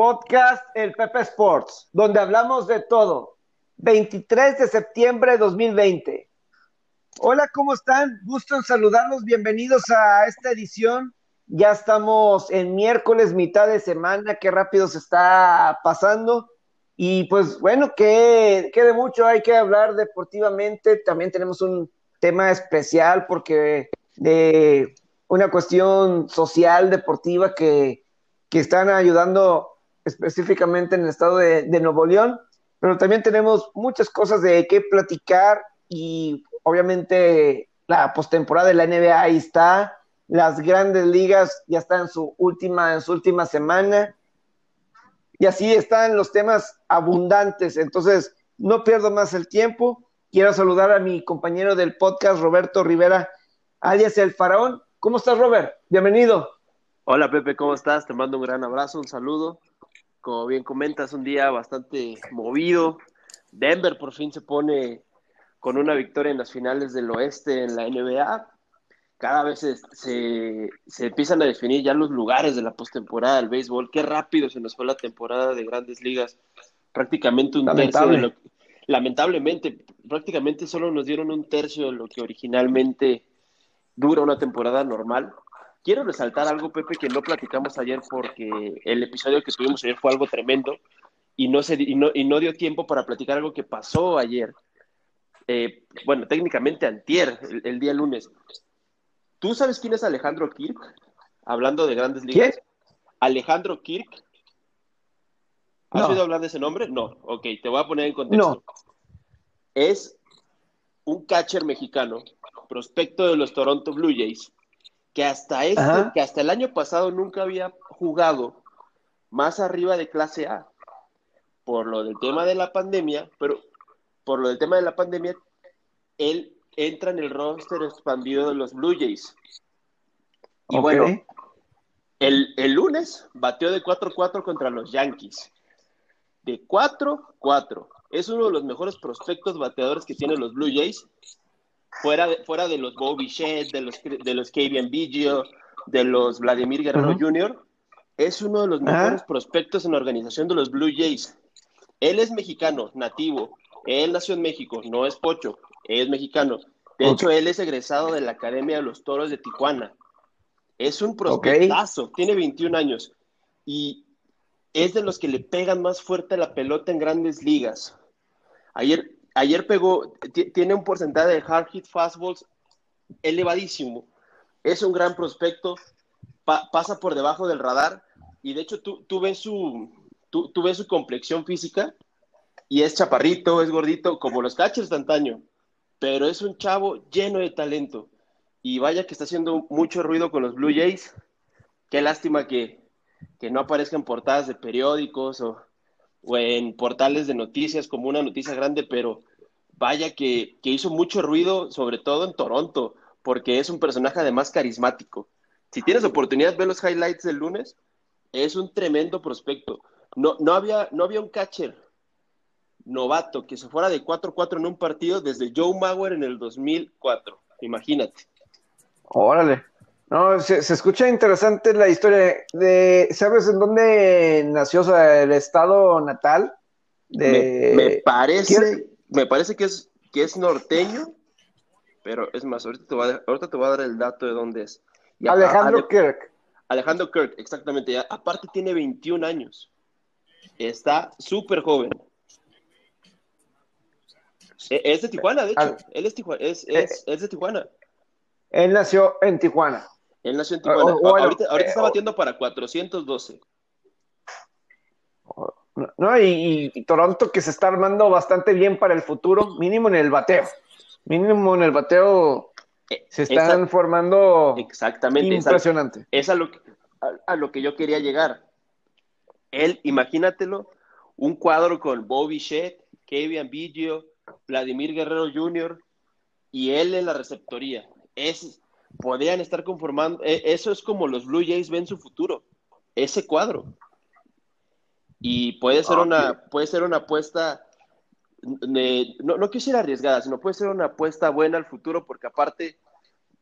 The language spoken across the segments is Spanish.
Podcast El Pepe Sports, donde hablamos de todo. 23 de septiembre de 2020. Hola, ¿cómo están? Gusto en saludarlos. Bienvenidos a esta edición. Ya estamos en miércoles, mitad de semana. Qué rápido se está pasando. Y pues bueno, que quede mucho. Hay que hablar deportivamente. También tenemos un tema especial porque de una cuestión social, deportiva que, que están ayudando específicamente en el estado de, Nuevo León, pero también tenemos muchas cosas de qué platicar y obviamente la postemporada de la NBA ahí está, las grandes ligas ya están en su última, en su última semana, y así están los temas abundantes. Entonces, no pierdo más el tiempo. Quiero saludar a mi compañero del podcast, Roberto Rivera, alias El Faraón. ¿Cómo estás, Robert? Bienvenido. Hola, Pepe, ¿cómo estás? Te mando un gran abrazo, un saludo como bien comentas, un día bastante movido. Denver por fin se pone con una victoria en las finales del oeste en la NBA. Cada vez se, se, empiezan a definir ya los lugares de la postemporada del béisbol. Qué rápido se nos fue la temporada de grandes ligas. Prácticamente un tercio de lo lamentablemente, prácticamente solo nos dieron un tercio de lo que originalmente dura una temporada normal. Quiero resaltar algo, Pepe, que no platicamos ayer porque el episodio que tuvimos ayer fue algo tremendo y no, se, y no, y no dio tiempo para platicar algo que pasó ayer. Eh, bueno, técnicamente antier, el, día lunes. ¿Tú sabes quién es Alejandro Kirk? Hablando de grandes ligas. ¿Quién? Alejandro Kirk. ¿Has oído hablar de ese nombre? No. Ok, te voy a poner en contexto. Es un catcher mexicano, prospecto de los Toronto Blue Jays, que hasta este, que hasta el año pasado nunca había jugado más arriba de clase A por lo del tema de la pandemia, pero por lo del tema de la pandemia, él entra en el roster expandido de los Blue Jays. Y bueno, el, el, lunes bateó de 4-4 contra los Yankees. De 4-4. Es uno de los mejores prospectos bateadores que tienen los Blue Jays fuera de, fuera de los Bobby Shed, de los, de los Kavian Biggio, de los Vladimir Guerrero Jr., es uno de los mejores prospectos en la organización de los Blue Jays. Él es mexicano, nativo. Él nació en México, no es pocho, es mexicano. De hecho, él es egresado de la Academia de los Toros de Tijuana. Es un prospectazo, tiene 21 años y es de los que le pegan más fuerte la pelota en grandes ligas. Ayer ayer pegó, tiene un porcentaje de hard hit fastballs elevadísimo. Es un gran prospecto, pasa por debajo del radar y de hecho tú, tú ves su, tú, ves su complexión física y es chaparrito, es gordito, como los catchers de antaño, pero es un chavo lleno de talento. Y vaya que está haciendo mucho ruido con los Blue Jays. Qué lástima que, que no aparezca en portadas de periódicos o, o en portales de noticias como una noticia grande, pero vaya que, hizo mucho ruido, sobre todo en Toronto, porque es un personaje además carismático. Si tienes oportunidad, ver los highlights del lunes, es un tremendo prospecto. No, no, había, no había un catcher novato que se fuera de 4-4 en un partido desde Joe Mauer en el 2004. Imagínate. Órale. No, se, escucha interesante la historia de, ¿sabes en dónde nació el estado natal? De... Me, parece, me parece que es, que es norteño, pero es más, ahorita te, voy a, ahorita te voy a dar el dato de dónde es. Alejandro Kirk. Alejandro Kirk, exactamente. aparte tiene 21 años. Está súper joven. E, es de Tijuana, de hecho. Él es, es, eh, es de Tijuana. Él nació en Tijuana. Él nació en Tijuana. ahorita, ahorita está eh, batiendo para 412. ¿no? Y, Toronto que se está armando bastante bien para el futuro, mínimo en el bateo. Mínimo en el bateo eh, se están formando exactamente impresionante. Es, a, lo que, a, lo que yo quería llegar. Él, imagínatelo, un cuadro con Bobby Shedd, Kevin Biggio, Vladimir Guerrero Jr. y él en la receptoría. Es, podrían estar conformando, e, eso es como los Blue Jays ven su futuro, ese cuadro. Y puede ser, una, puede ser una apuesta, no, no quisiera arriesgada, sino puede ser una apuesta buena al futuro, porque aparte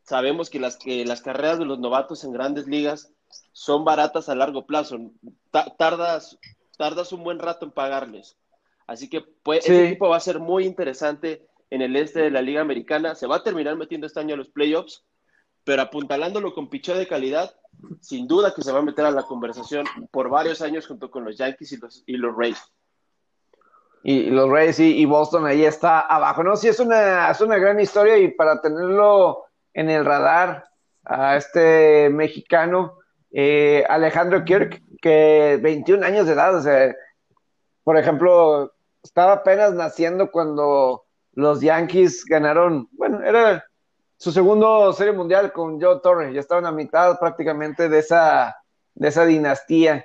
sabemos que las, que las carreras de los novatos en grandes ligas son baratas a largo plazo. tardas, tardas un buen rato en pagarles. Así que pues, ese equipo va a ser muy interesante en el este de la Liga Americana. Se va a terminar metiendo este año a los playoffs, pero apuntalándolo con picheo de calidad, sin duda que se va a meter a la conversación por varios años junto con los Yankees y los, y los Rays. Y, los Rays y, Boston ahí está abajo. No, sí, es una, es una gran historia y para tenerlo en el radar a este mexicano, eh, Alejandro Kirk, que 21 años de edad, o sea, por ejemplo, estaba apenas naciendo cuando los Yankees ganaron, bueno, era su segundo serie mundial con Joe Torre, ya estaban a mitad prácticamente de esa, de esa dinastía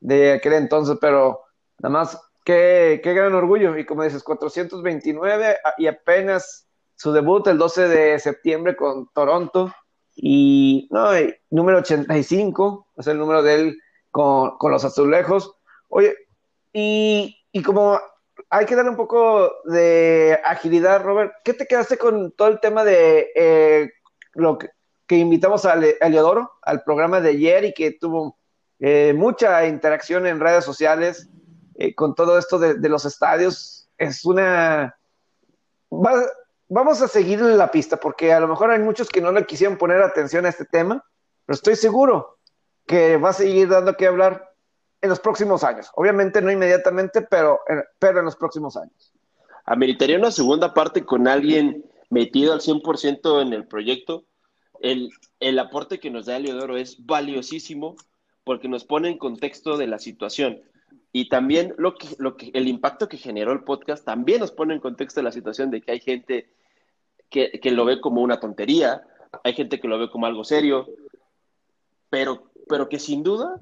de aquel entonces, pero nada más, qué, qué gran orgullo, y como dices, 429 y apenas su debut el 12 de septiembre con Toronto, y no, número 85, es el número de él con, con los azulejos. Oye, y, y como hay que darle un poco de agilidad, Robert. ¿Qué te quedaste con todo el tema de eh, lo que, invitamos a, Leodoro al programa de ayer y que tuvo eh, mucha interacción en redes sociales eh, con todo esto de, los estadios? Es una... vamos a seguir la pista porque a lo mejor hay muchos que no le quisieron poner atención a este tema, pero estoy seguro que va a seguir dando que hablar en los próximos años. Obviamente no inmediatamente, pero, pero en los próximos años. Ameritaría una segunda parte con alguien metido al 100% en el proyecto. El, el aporte que nos da Eliodoro es valiosísimo porque nos pone en contexto de la situación. Y también lo que, lo que, el impacto que generó el podcast también nos pone en contexto de la situación de que hay gente que, que lo ve como una tontería, hay gente que lo ve como algo serio, pero, pero que sin duda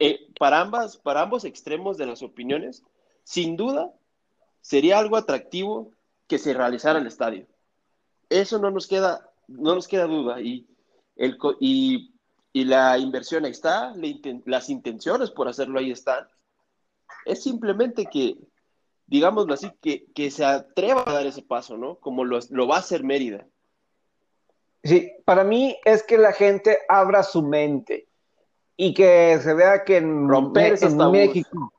eh, para, ambas, para ambos extremos de las opiniones, sin duda, sería algo atractivo que se realizara el estadio. Eso no nos queda, no nos queda duda. Y, el, y, la inversión ahí está, las intenciones por hacerlo ahí están. Es simplemente que, digámoslo así, que, que se atreva a dar ese paso, ¿no? Como lo, lo va a hacer Mérida. Sí, para mí es que la gente abra su mente y que se vea que en, México,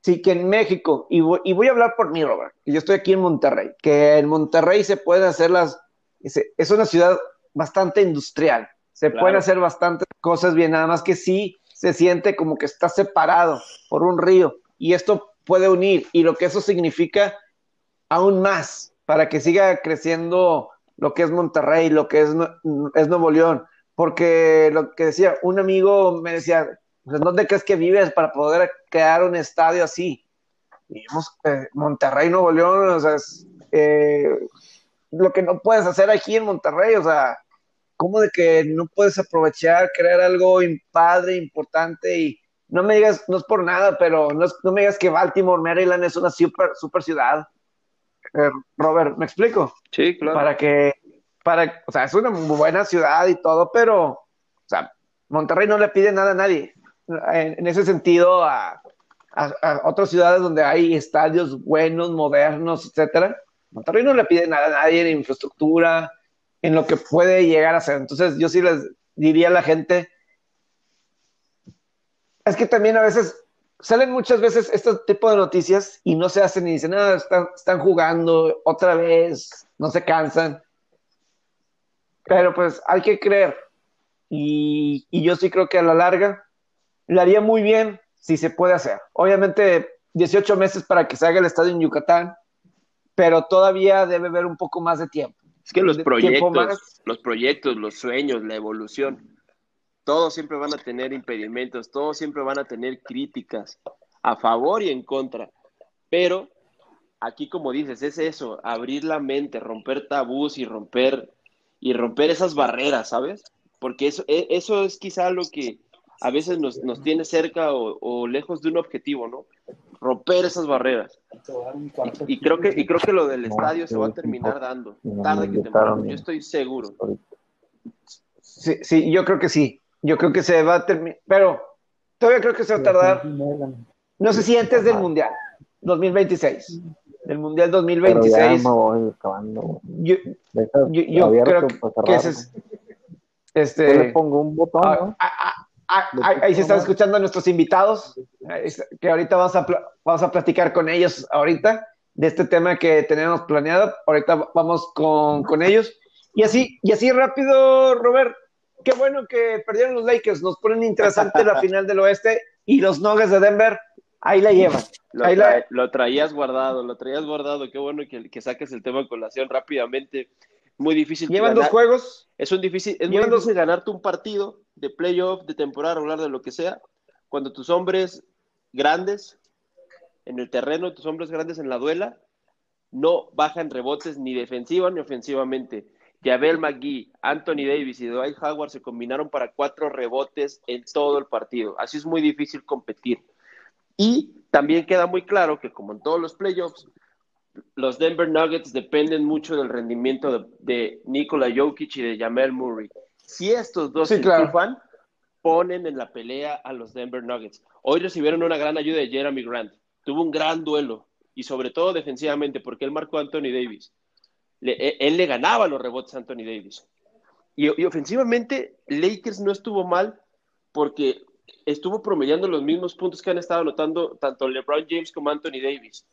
sí, que en México, y voy, a hablar por mí, Robert, que yo estoy aquí en Monterrey, que en Monterrey se pueden hacer las, es, una ciudad bastante industrial, se pueden hacer bastantes cosas bien, nada más que sí se siente como que está separado por un río, y esto puede unir, y lo que eso significa aún más, para que siga creciendo lo que es Monterrey, lo que es, es Nuevo León, porque lo que decía, un amigo me decía, ¿dónde crees que vives para poder crear un estadio así? Vivimos eh, Monterrey, Nuevo León, o sea, es, eh, lo que no puedes hacer aquí en Monterrey, o sea, ¿cómo de que no puedes aprovechar, crear algo padre, importante y no me digas, no es por nada, pero no, no me digas que Baltimore, Maryland es una super, super ciudad. Eh, Robert, ¿me explico? Sí, claro. Para que para, o sea, es una buena ciudad y todo, pero, o sea, Monterrey no le pide nada a nadie. En, ese sentido, a, otras ciudades donde hay estadios buenos, modernos, etcétera, Monterrey no le pide nada a nadie en infraestructura, en lo que puede llegar a ser. Entonces, yo sí les diría a la gente, es que también a veces salen muchas veces este tipo de noticias y no se hacen y dicen, ah, están, están jugando otra vez, no se cansan. Pero pues hay que creer. Y, yo sí creo que a la larga le haría muy bien si se puede hacer. Obviamente 18 meses para que se haga el estadio en Yucatán, pero todavía debe haber un poco más de tiempo. Es que los proyectos, los proyectos, los sueños, la evolución, todos siempre van a tener impedimentos, todos siempre van a tener críticas a favor y en contra. Pero aquí, como dices, es eso, abrir la mente, romper tabús y romper y romper esas barreras, ¿sabes? Porque eso, e, eso es quizá lo que a veces nos, tiene cerca o, lejos de un objetivo, ¿no? Romper esas barreras. Y, creo que, y creo que lo del estadio se va a terminar dando, tarde que temprano, yo estoy seguro. Sí, sí, yo creo que sí. Yo creo que se va a terminar, pero todavía creo que se va a tardar, no sé si antes del Mundial, 2026 del Mundial 2026. Yo, yo, creo que ese es, este, le pongo un botón, Ah, ahí, se están escuchando a nuestros invitados, que ahorita vamos a, vamos a platicar con ellos ahorita de este tema que tenemos planeado. Ahorita vamos con, con ellos. Y así, y así rápido, Robert, qué bueno que perdieron los Lakers, nos ponen interesante la final del oeste y los Nuggets de Denver, ahí la llevan. Lo, traías guardado, lo traías guardado, qué bueno que, que saques el tema de colación rápidamente. Muy difícil. Llevan dos juegos. Es, un difícil, es muy difícil ganarte un partido de playoff, de temporada regular, de lo que sea, cuando tus hombres grandes en el terreno, tus hombres grandes en la duela, no bajan rebotes ni defensiva ni ofensivamente. Yabel McGee, Anthony Davis y Dwight Howard se combinaron para cuatro rebotes en todo el partido. Así es muy difícil competir. Y también queda muy claro que, como en todos los playoffs, los Denver Nuggets dependen mucho del rendimiento de, Nikola Jokic y de Jamel Murray. Si estos dos se ponen en la pelea a los Denver Nuggets. Hoy recibieron una gran ayuda de Jeremy Grant. Tuvo un gran duelo y sobre todo defensivamente porque él marcó a Anthony Davis. E, él le ganaba los rebotes a Anthony Davis. Y, y, ofensivamente, Lakers no estuvo mal porque estuvo promediando los mismos puntos que han estado anotando tanto LeBron James como Anthony Davis.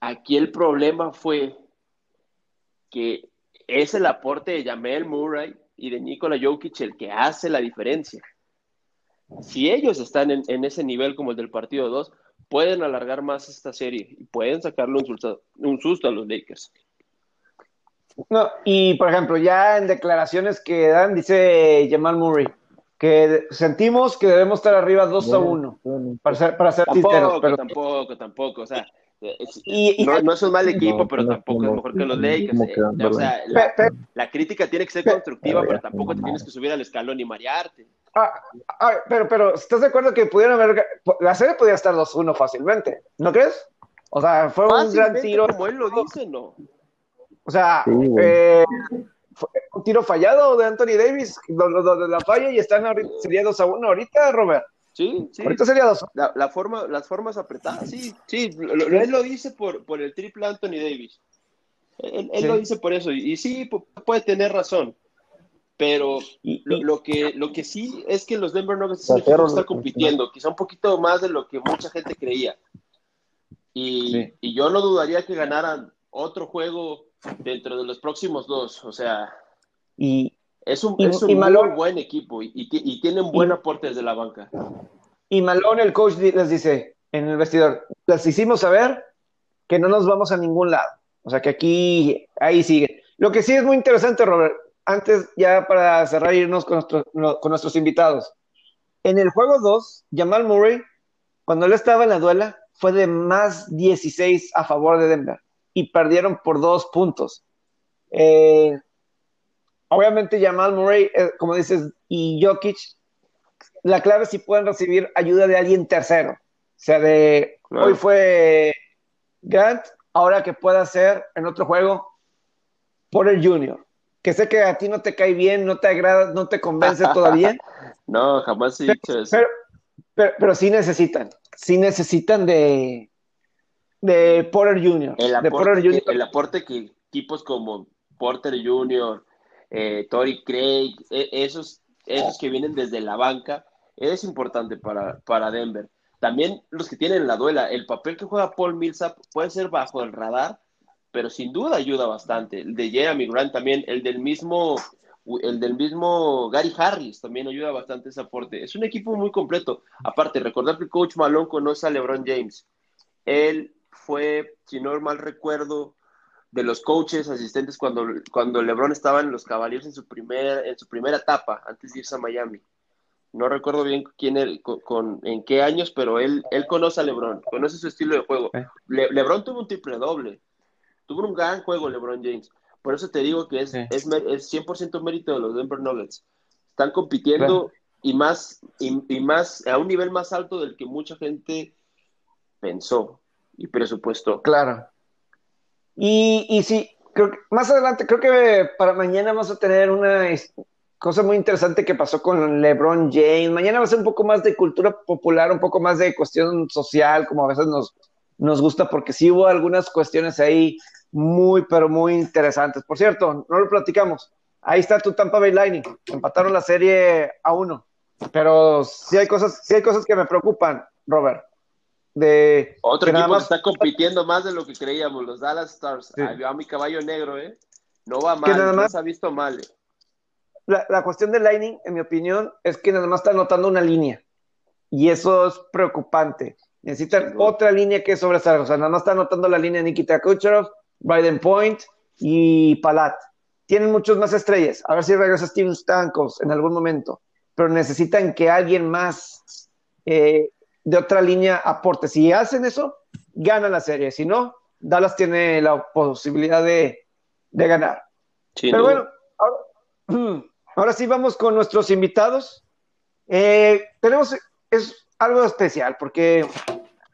Aquí el problema fue que es el aporte de Jamel Murray y de Nikola Jokic el que hace la diferencia. Si ellos están en, ese nivel como el del partido 2, pueden alargar más esta serie y pueden sacarle un susto, un susto a los Lakers. No, y por ejemplo, ya en declaraciones que dan, dice Jamal Murray, que sentimos que debemos estar arriba 2 a 1, para ser, para ser tampoco, Pero... Tampoco, tampoco, o sea, no, es un mal equipo, pero tampoco es mejor que los Lakers. Eh, o sea, la, crítica tiene que ser constructiva, pero tampoco te tienes que subir al escalón y marearte. Ah, ah, pero, pero, ¿estás de acuerdo que pudieron haber. La serie podía estar 2-1 fácilmente, ¿no crees? O sea, fue un gran tiro. Como él lo dice, ¿no? O sea, eh, un tiro fallado de Anthony Davis, donde la falla y están ahorita, sería 2 1 ahorita, Robert. Sí, sí. Ahorita sería dos. La, forma, las formas apretadas, sí, sí. él lo dice por, por el triple Anthony Davis. Él, lo dice por eso. Y, sí, puede tener razón. Pero lo, que, lo que sí es que los Denver Nuggets están compitiendo, quizá un poquito más de lo que mucha gente creía. Y, y yo no dudaría que ganaran otro juego dentro de los próximos dos. O sea, y, es un, es un muy buen equipo y, y, tiene un buen aporte desde la banca. Y Malone, el coach, les dice en el vestidor, les hicimos saber que no nos vamos a ningún lado. O sea que aquí, ahí sigue. Lo que sí es muy interesante, Robert, antes ya para cerrar irnos con, con nuestros invitados. En el juego 2, Jamal Murray, cuando él estaba en la duela, fue de más 16 a favor de Denver y perdieron por dos puntos. Eh, obviamente Jamal Murray, eh, como dices, y Jokic, la clave es si pueden recibir ayuda de alguien tercero. O sea, de hoy fue Grant, ahora que pueda ser en otro juego por el Junior. Que sé que a ti no te cae bien, no te agrada, no te convence todavía. no, jamás he dicho eso. Pero, pero, sí necesitan, sí necesitan de, de Porter Jr. El aporte, Jr. el aporte que equipos como Porter Jr., eh, Tori Craig, e, esos, esos que vienen desde la banca, es importante para, para Denver. También los que tienen la duela, el papel que juega Paul Millsap puede ser bajo el radar, pero sin duda ayuda bastante. El de Jeremy Grant también, el del mismo, el del mismo Gary Harris también ayuda bastante ese aporte. Es un equipo muy completo. Aparte, recordar que el coach Malone conoce a LeBron James. Él fue, si no mal recuerdo, de los coaches asistentes cuando, cuando LeBron estaba en los Cavaliers en su, primer, en su primera etapa, antes de irse a Miami. No recuerdo bien quién con, en qué años, pero él, él conoce a LeBron, conoce su estilo de juego. LeBron tuvo un triple doble, tuvo un gran juego LeBron James. Por eso te digo que es, es, 100% mérito de los Denver Nuggets. Están compitiendo y, más, y más a un nivel más alto del que mucha gente pensó y presupuesto. Claro. Y, y sí, creo que más adelante, creo que para mañana vamos a tener una cosa muy interesante que pasó con LeBron James. Mañana va a ser un poco más de cultura popular, un poco más de cuestión social, como a veces nos, nos gusta, porque sí hubo algunas cuestiones ahí muy, pero muy interesantes. Por cierto, no lo platicamos. Ahí está tu Tampa Bay Lightning. Empataron la serie a uno. pero sí hay cosas, sí hay cosas que me preocupan, Robert. De Otro equipo que está compitiendo más de lo que creíamos, los Dallas Stars. a mi caballo negro, ¿eh? No va mal, no se ha visto mal. La, la, cuestión del Lightning, en mi opinión, es que nada más está anotando una línea. Y eso es preocupante. Necesitan otra línea que sobresalga. O sea, nada más está anotando la línea Nikita Kucherov, Biden Point y Palat. Tienen muchos más estrellas. A ver si regresa Steven Stankos en algún momento. Pero necesitan que alguien más eh, de otra línea aporte. Si hacen eso, ganan la serie. Si no, Dallas tiene la posibilidad de, ganar. Pero bueno, ahora, sí vamos con nuestros invitados. Eh, tenemos es algo especial porque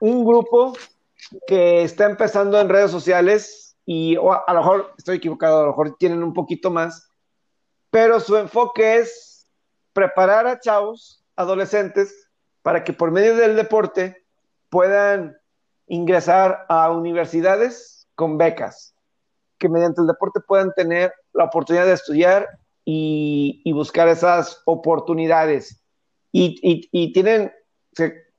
un grupo que está empezando en redes sociales y a lo mejor estoy equivocado, a lo mejor tienen un poquito más, pero su enfoque es preparar a chavos, adolescentes, para que por medio del deporte puedan ingresar a universidades con becas, que mediante el deporte puedan tener la oportunidad de estudiar y, buscar esas oportunidades y, tienen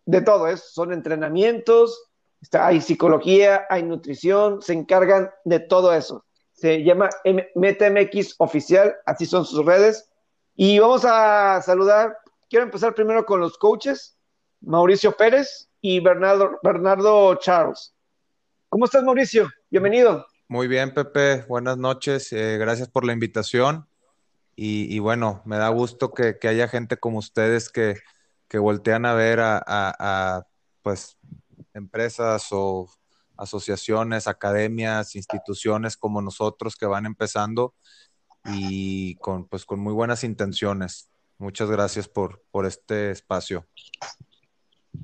de todo, es, son entrenamientos, está, hay psicología, hay nutrición, se encargan de todo eso. Se llama MTMX Oficial, así son sus redes. Y vamos a saludar, quiero empezar primero con los coaches, Mauricio Pérez y Bernardo, Bernardo Charles. ¿Cómo estás, Mauricio? Bienvenido. Muy bien, Pepe. Buenas noches. Eh, gracias por la invitación. Y, bueno, me da gusto que, haya gente como ustedes que, voltean a ver a, pues empresas o asociaciones, academias, instituciones como nosotros que van empezando y con, pues, con muy buenas intenciones. Muchas gracias por, por este espacio.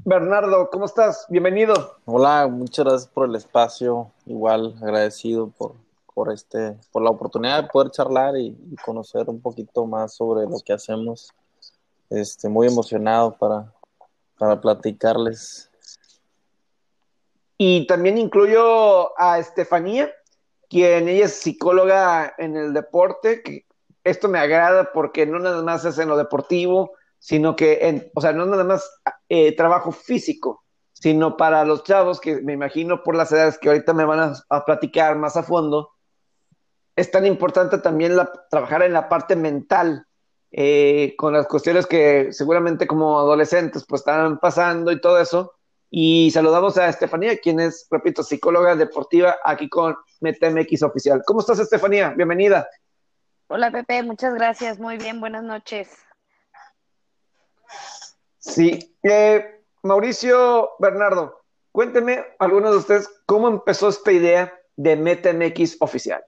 Bernardo, ¿cómo estás? Bienvenido. Hola, muchas gracias por el espacio. Igual agradecido por, por, este, por la oportunidad de poder charlar y, conocer un poquito más sobre lo que hacemos. Este, muy emocionado para, para platicarles. Y también incluyo a Estefanía, quien ella es psicóloga en el deporte, que esto me agrada porque no nada más es en lo deportivo, sino que, en, o sea, no nada más eh, trabajo físico, sino para los chavos que me imagino por las edades que ahorita me van a platicar más a fondo, es tan importante también trabajar en la parte mental, eh, con las cuestiones que seguramente como adolescentes pues están pasando y todo eso. Y saludamos a Estefanía, quien es, repito, psicóloga deportiva aquí con MTMX Oficial. ¿Cómo estás, Estefanía? Bienvenida. Hola, Pepe, muchas gracias. Muy bien, buenas noches. Sí, eh, Mauricio Bernardo, cuénteme, algunos de ustedes, cómo empezó esta idea de MTMX Oficial.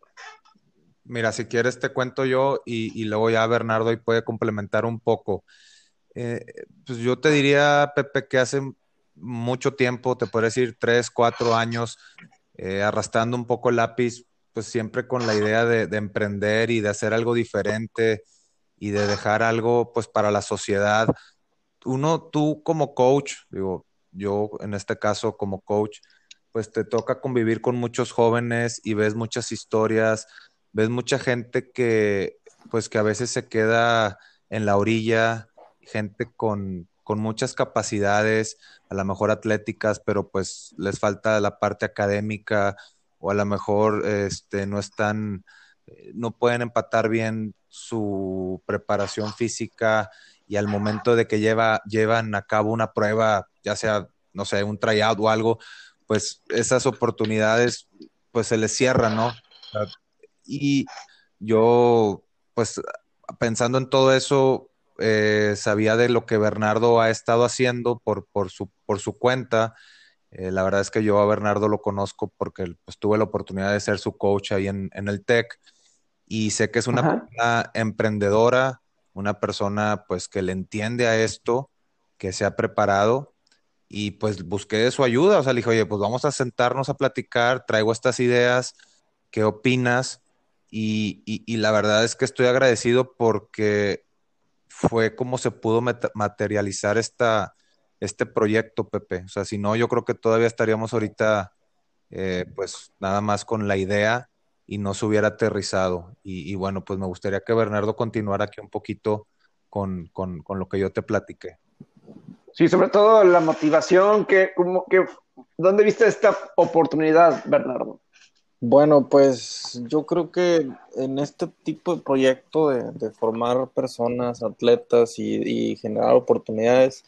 Mira, si quieres te cuento yo y, luego ya Bernardo y puede complementar un poco. Eh, pues yo te diría, Pepe, que hace mucho tiempo, te puedo decir tres, cuatro años, eh, arrastrando un poco el lápiz, pues siempre con la idea de, de, emprender y de hacer algo diferente y de dejar algo pues para la sociedad. Uno, tú como coach, digo, yo en este caso como coach, pues te toca convivir con muchos jóvenes y ves muchas historias, ves mucha gente que, pues que a veces se queda en la orilla, gente con, muchas capacidades, a lo mejor atléticas, pero pues les falta la parte académica o a lo mejor este, no están, eh, no pueden empatar bien su preparación física y al momento de que lleva, llevan a cabo una prueba, ya sea, no sé, un tryout o algo, pues esas oportunidades pues se les cierran, ¿no? Y yo, pues pensando en todo eso, eh, sabía de lo que Bernardo ha estado haciendo por, por, su, por su cuenta. Eh, la verdad es que yo a Bernardo lo conozco porque pues, tuve la oportunidad de ser su coach ahí en, el TEC y sé que es una persona emprendedora, una persona pues que le entiende a esto, que se ha preparado y pues busqué su ayuda, o sea, le dije, oye, pues vamos a sentarnos a platicar, traigo estas ideas, ¿qué opinas? Y, la verdad es que estoy agradecido porque fue como se pudo materializar esta, este proyecto, Pepe. O sea, si no, yo creo que todavía estaríamos ahorita, eh, pues nada más con la idea y no se hubiera aterrizado. Y, bueno, pues me gustaría que Bernardo continuara aquí un poquito con, lo que yo te platiqué. Sí, sobre todo la motivación, que, como, que, ¿dónde viste esta oportunidad, Bernardo? Bueno, pues yo creo que en este tipo de proyecto de, formar personas, atletas y, generar oportunidades,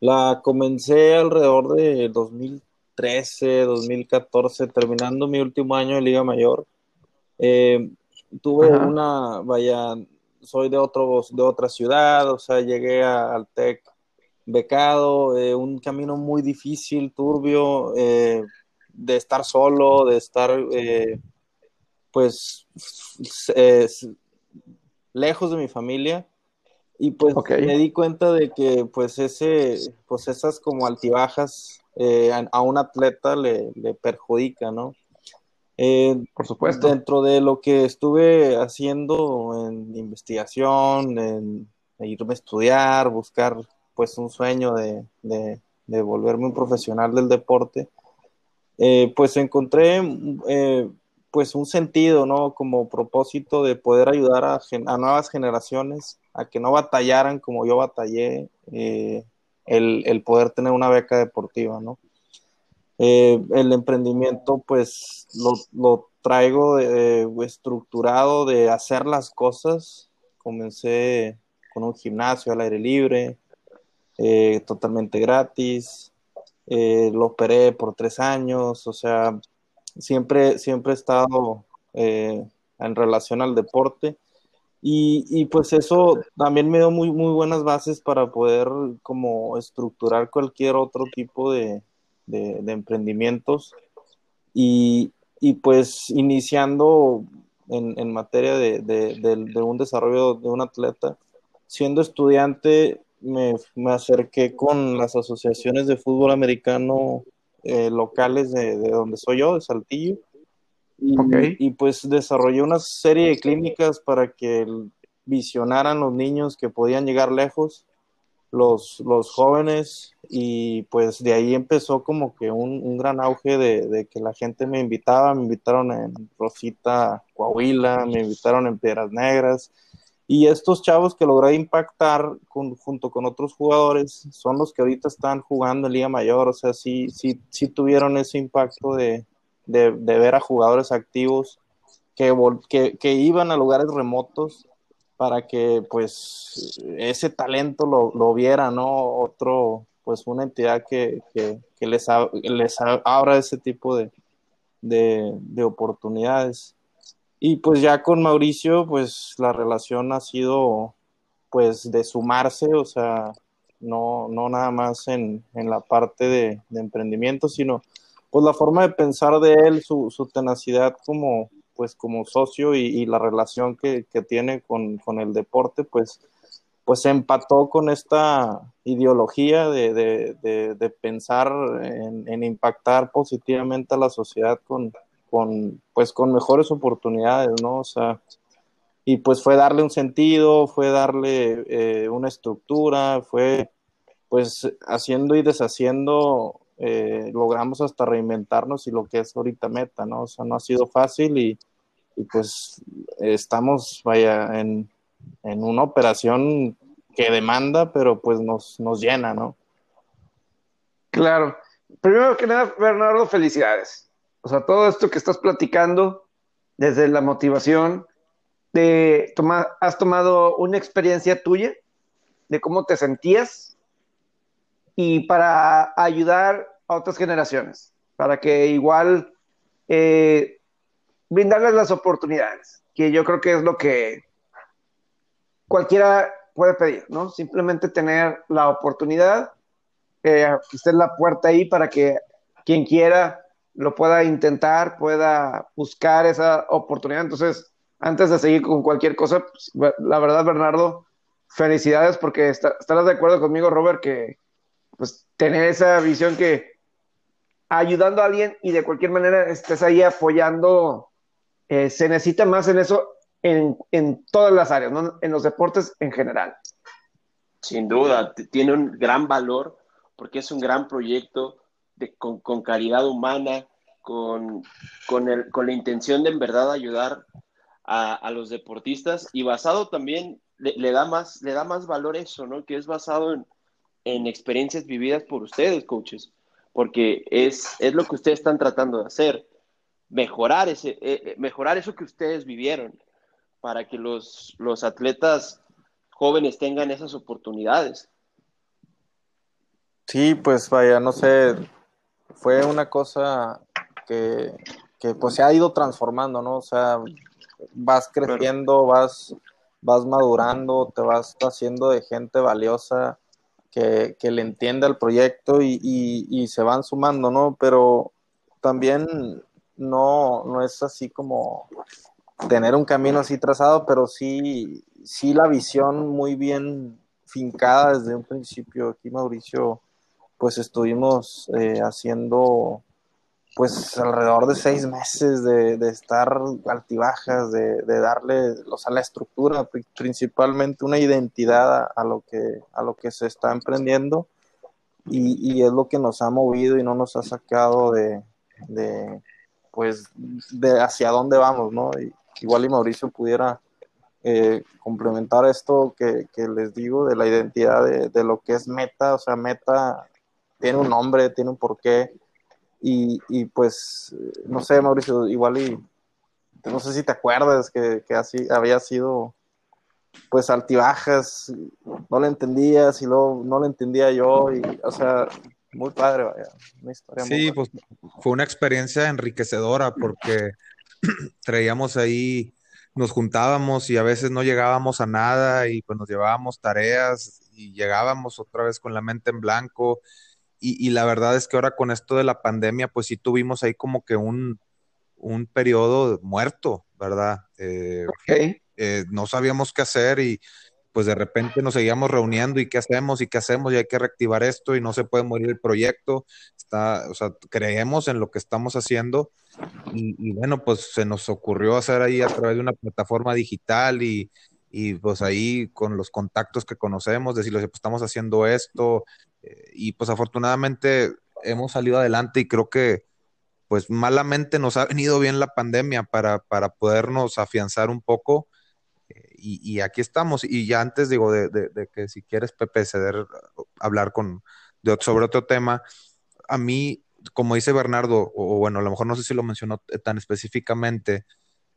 la comencé alrededor de 2013, 2014, terminando mi último año de Liga Mayor. Eh, tuve una, vaya, soy de, otro, de otra ciudad, o sea, llegué al TEC becado, eh, un camino muy difícil, turbio, eh, de estar solo, de estar, pues, lejos de mi familia. Y pues me di cuenta de que, pues, ese, pues esas como altibajas a, un atleta le, le perjudica, ¿no? Por supuesto. Dentro de lo que estuve haciendo en investigación, en irme a estudiar, buscar pues un sueño de, volverme un profesional del deporte, eh, pues encontré eh, pues un sentido, ¿no? Como propósito de poder ayudar a, nuevas generaciones a que no batallaran como yo batallé eh, el, poder tener una beca deportiva, ¿no? El emprendimiento pues lo, lo traigo estructurado de hacer las cosas. Comencé con un gimnasio al aire libre, eh, totalmente gratis. Eh, lo operé por tres años, o sea, siempre, siempre he estado eh, en relación al deporte. Y, pues eso también me dio muy, muy buenas bases para poder como estructurar cualquier otro tipo de, emprendimientos. Y, pues iniciando en, materia de, de, un desarrollo de un atleta, siendo estudiante me, acerqué con las asociaciones de fútbol americano eh, locales de, donde soy yo, de Saltillo. Y, pues desarrollé una serie de clínicas para que visionaran los niños que podían llegar lejos, los, los jóvenes, y pues de ahí empezó como que un, gran auge de, de, que la gente me invitaba, me invitaron en Rosita, Coahuila, me invitaron en Piedras Negras, y estos chavos que logré impactar junto con otros jugadores son los que ahorita están jugando en Liga Mayor. O sea, sí, sí, sí tuvieron ese impacto de, ver a jugadores activos que, que, iban a lugares remotos para que pues ese talento lo, lo viera, ¿no? Otro, pues una entidad que, les, les abra ese tipo de, de oportunidades. Y pues ya con Mauricio, pues la relación ha sido pues de sumarse, o sea, no, no nada más en, la parte de, emprendimiento, sino pues la forma de pensar de él, su, su tenacidad como pues como socio y, la relación que, tiene con, el deporte, pues, pues empató con esta ideología de, pensar en, en, impactar positivamente a la sociedad con, con, pues, con mejores oportunidades, ¿no? O sea, y pues fue darle un sentido, fue darle eh, una estructura, fue pues haciendo y deshaciendo, eh, logramos hasta reinventarnos y lo que es ahorita meta, ¿no? O sea, no ha sido fácil y, pues estamos, vaya, en, en, una operación que demanda, pero pues nos, nos llena, ¿no? Claro. Primero que nada, Bernardo, felicidades. O sea, todo esto que estás platicando, desde la motivación, de has tomado una experiencia tuya de cómo te sentías y para ayudar a otras generaciones, para que igual eh, brindarles las oportunidades, que yo creo que es lo que cualquiera puede pedir, ¿no? Simplemente tener la oportunidad, eh, que esté la puerta ahí para que quien quiera lo pueda intentar, pueda buscar esa oportunidad. Entonces, antes de seguir con cualquier cosa, pues, la verdad, Bernardo, felicidades porque estarás de acuerdo conmigo, Robert, que pues tener esa visión que ayudando a alguien y de cualquier manera estés ahí apoyando, eh, se necesita más en eso en, en todas las áreas, en los deportes en general. Sin duda, tiene un gran valor porque es un gran proyecto con, con, calidad humana, con, con, el, con, la intención de en verdad ayudar a, a, los deportistas y basado también le, da más, le da más valor eso, ¿no? Que es basado en, en experiencias vividas por ustedes, coaches, porque es, es lo que ustedes están tratando de hacer, mejorar, ese, eh, eh, mejorar eso que ustedes vivieron para que los, los atletas jóvenes tengan esas oportunidades. Sí, pues vaya, no sé, fue una cosa que, que pues se ha ido transformando, ¿no? O sea, vas creciendo, vas, vas madurando, te vas haciendo de gente valiosa que, le entiende al proyecto y, y, se van sumando, ¿no? Pero también no, no es así como tener un camino así trazado, pero sí, sí la visión muy bien fincada desde un principio. Aquí Mauricio, pues estuvimos eh, haciendo pues alrededor de seis meses de, estar altibajas, de, darle o la estructura, principalmente una identidad a, lo, que, a lo que se está emprendiendo y, es lo que nos ha movido y no nos ha sacado de, pues, de hacia dónde vamos, ¿no? igual y Mauricio pudiera eh, complementar esto que, que, les digo de la identidad de, de lo que es Meta, o sea, Meta tiene un nombre, tiene un porqué y, y pues, no sé, Mauricio, igual y no sé si te acuerdas que, que así había sido pues altibajas, no lo entendías y luego no lo entendía yo, y, o sea, muy padre, vaya, una historia Sí, pues fue una experiencia enriquecedora porque traíamos ahí, nos juntábamos y a veces no llegábamos a nada y pues nos llevábamos tareas y llegábamos otra vez con la mente en blanco. Y, la verdad es que ahora con esto de la pandemia, pues sí tuvimos ahí como que un, un periodo muerto, ¿verdad? Eh, eh, no sabíamos qué hacer y pues de repente nos seguíamos reuniendo y qué hacemos y qué hacemos y hay que reactivar esto y no se puede morir el proyecto. Está, o sea, creemos en lo que estamos haciendo y, y bueno, pues se nos ocurrió hacer ahí a través de una plataforma digital y, y pues ahí con los contactos que conocemos, decirles, pues estamos haciendo esto, eh, y pues afortunadamente hemos salido adelante y creo que pues malamente nos ha venido bien la pandemia para, para podernos afianzar un poco y, aquí estamos. Y ya antes digo de, que si quieres Pepe ceder, hablar con, sobre otro tema, a mí, como dice Bernardo, o, bueno, a lo mejor no sé si lo mencionó tan específicamente,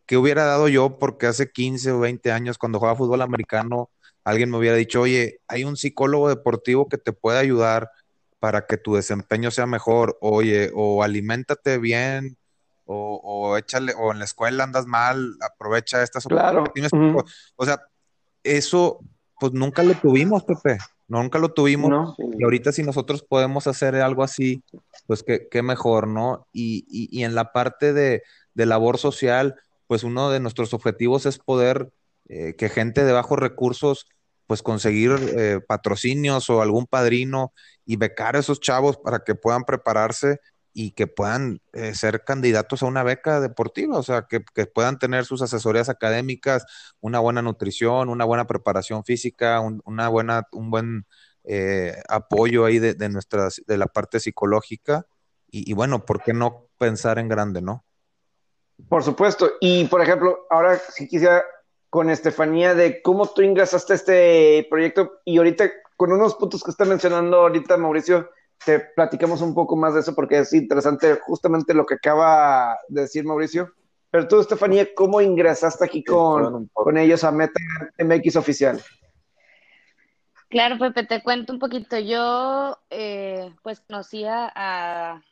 ¿qué hubiera dado yo porque hace 15 o 20 años cuando jugaba fútbol americano alguien me hubiera dicho, oye, hay un psicólogo deportivo que te puede ayudar para que tu desempeño sea mejor, oye, o aliméntate bien, o, o échale, o en la escuela andas mal, aprovecha estas claro. O sea, eso, pues nunca lo tuvimos, Pepe, nunca lo tuvimos. Y ahorita si nosotros podemos hacer algo así, pues qué, mejor, ¿no? Y, y, en la parte de, de labor social, pues uno de nuestros objetivos es poder eh, que gente de bajos recursos, pues conseguir eh, patrocinios o algún padrino y becar a esos chavos para que puedan prepararse y que puedan eh, ser candidatos a una beca deportiva, o sea, que, puedan tener sus asesorías académicas, una buena nutrición, una buena preparación física, un, una buena, un buen apoyo ahí de, nuestras, de la parte psicológica. Y, bueno, ¿por qué no pensar en grande, no? Por supuesto. Y por ejemplo, ahora si quisiera con Estefanía de cómo tú ingresaste este proyecto y ahorita con unos puntos que está mencionando ahorita Mauricio, te platicamos un poco más de eso porque es interesante justamente lo que acaba de decir Mauricio. Pero tú, Estefanía, ¿cómo ingresaste aquí con, con ellos a Meta MX Oficial? Claro, Pepe, te cuento un poquito. Yo, eh, pues, conocía a,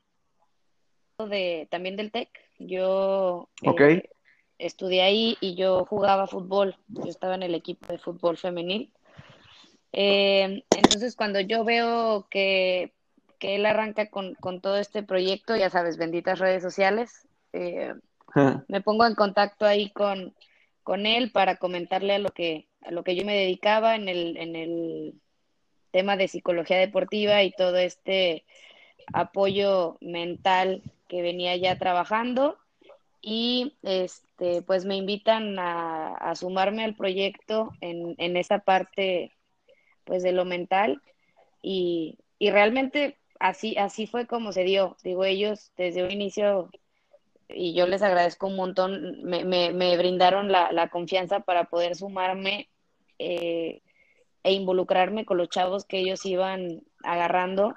de, también del TEC. Yo okay. Eh, estudié ahí y yo jugaba fútbol, yo estaba en el equipo de fútbol femenil. Eh, entonces, cuando yo veo que, que él arranca con, con, todo este proyecto, ya sabes, benditas redes sociales, eh, me pongo en contacto ahí con, con él para comentarle a lo que, a lo que yo me dedicaba en el, en el tema de psicología deportiva y todo este apoyo mental que venía ya trabajando. Y este pues me invitan a, sumarme al proyecto en, en, esa parte pues de lo mental. Y, y, realmente así así fue como se dio digo ellos desde un inicio y yo les agradezco un montón me, me, me brindaron la, la, confianza para poder sumarme eh, e involucrarme con los chavos que ellos iban agarrando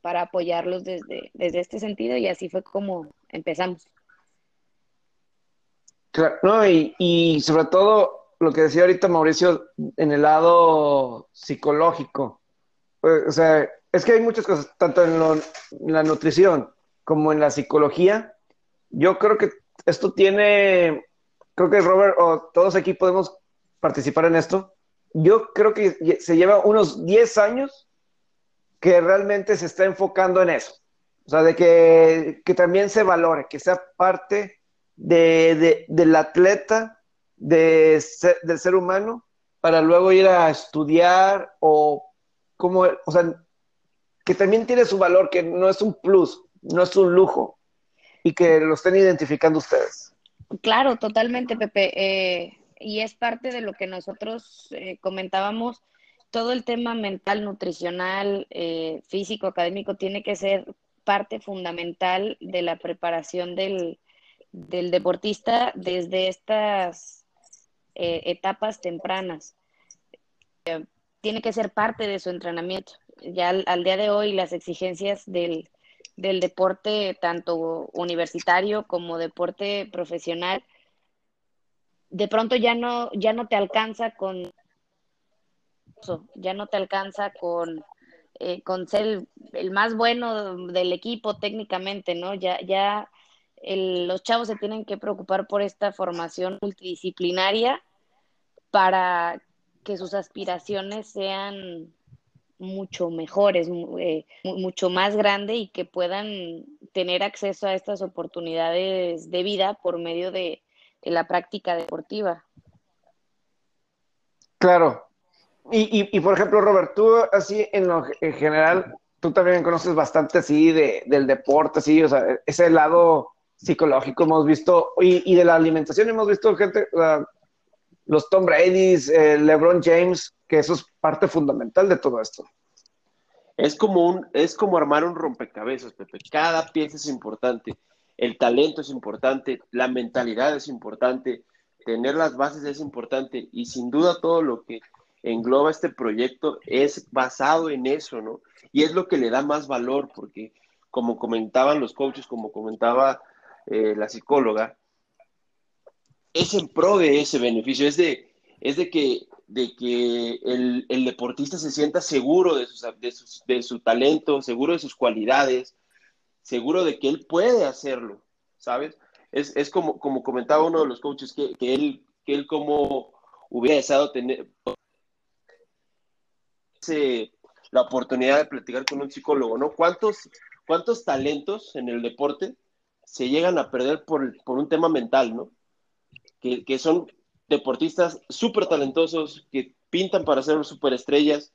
para apoyarlos desde, desde este sentido y así fue como empezamos. Claro, no, y, y sobre todo lo que decía ahorita Mauricio en el lado psicológico. Pues, o sea, es que hay muchas cosas, tanto en, la nutrición como en la psicología. Yo creo que esto tiene, creo que Robert o todos aquí podemos participar en esto. Yo creo que se lleva unos 10 años que realmente se está enfocando en eso. O sea, de que, que también se valore, que sea parte de, de, del atleta, de del ser humano, para luego ir a estudiar o como, o sea, que también tiene su valor, que no es un plus, no es un lujo, y que lo estén identificando ustedes. Claro, totalmente, Pepe. Eh, y es parte de lo que nosotros eh, comentábamos. Todo el tema mental, nutricional, eh, físico, académico, tiene que ser parte fundamental de la preparación del, del deportista desde estas etapas tempranas. Tiene que ser parte de su entrenamiento ya al, día de hoy las exigencias del, del deporte, tanto universitario como deporte profesional, de pronto ya no, ya no te alcanza con ya no te alcanza con, eh, con ser el, más bueno del equipo técnicamente, ¿no? Ya, ya los chavos se tienen que preocupar por esta formación multidisciplinaria para que sus aspiraciones sean mucho mejores, eh, mucho más grande y que puedan tener acceso a estas oportunidades de vida por medio de, la práctica deportiva. Claro. Y, y, por ejemplo, Robert, tú así en lo en general, tú también conoces bastante así de, del deporte, así, o sea, ese lado psicológico hemos visto, y, y de la alimentación hemos visto gente, los Tom Brady's, eh, LeBron James, que eso es parte fundamental de todo esto. Es como, un, es como armar un rompecabezas, Pepe. Cada pieza es importante. El talento es importante, la mentalidad es importante, tener las bases es importante y sin duda todo lo que engloba este proyecto es basado en eso, ¿no? Y es lo que le da más valor porque como comentaban los coaches, como comentaba eh, la psicóloga, es en pro de ese beneficio, es de, es de que de que el, deportista se sienta seguro de, de, su talento, seguro de sus cualidades, seguro de que él puede hacerlo, ¿sabes? Es, como, como comentaba uno de los coaches, que, él, que él como hubiera deseado tener la oportunidad de platicar con un psicólogo, ¿no? ¿Cuántos, cuántos talentos en el deporte se llegan a perder por, por un tema mental, ¿no? Que, que son deportistas súper talentosos que pintan para ser superestrellas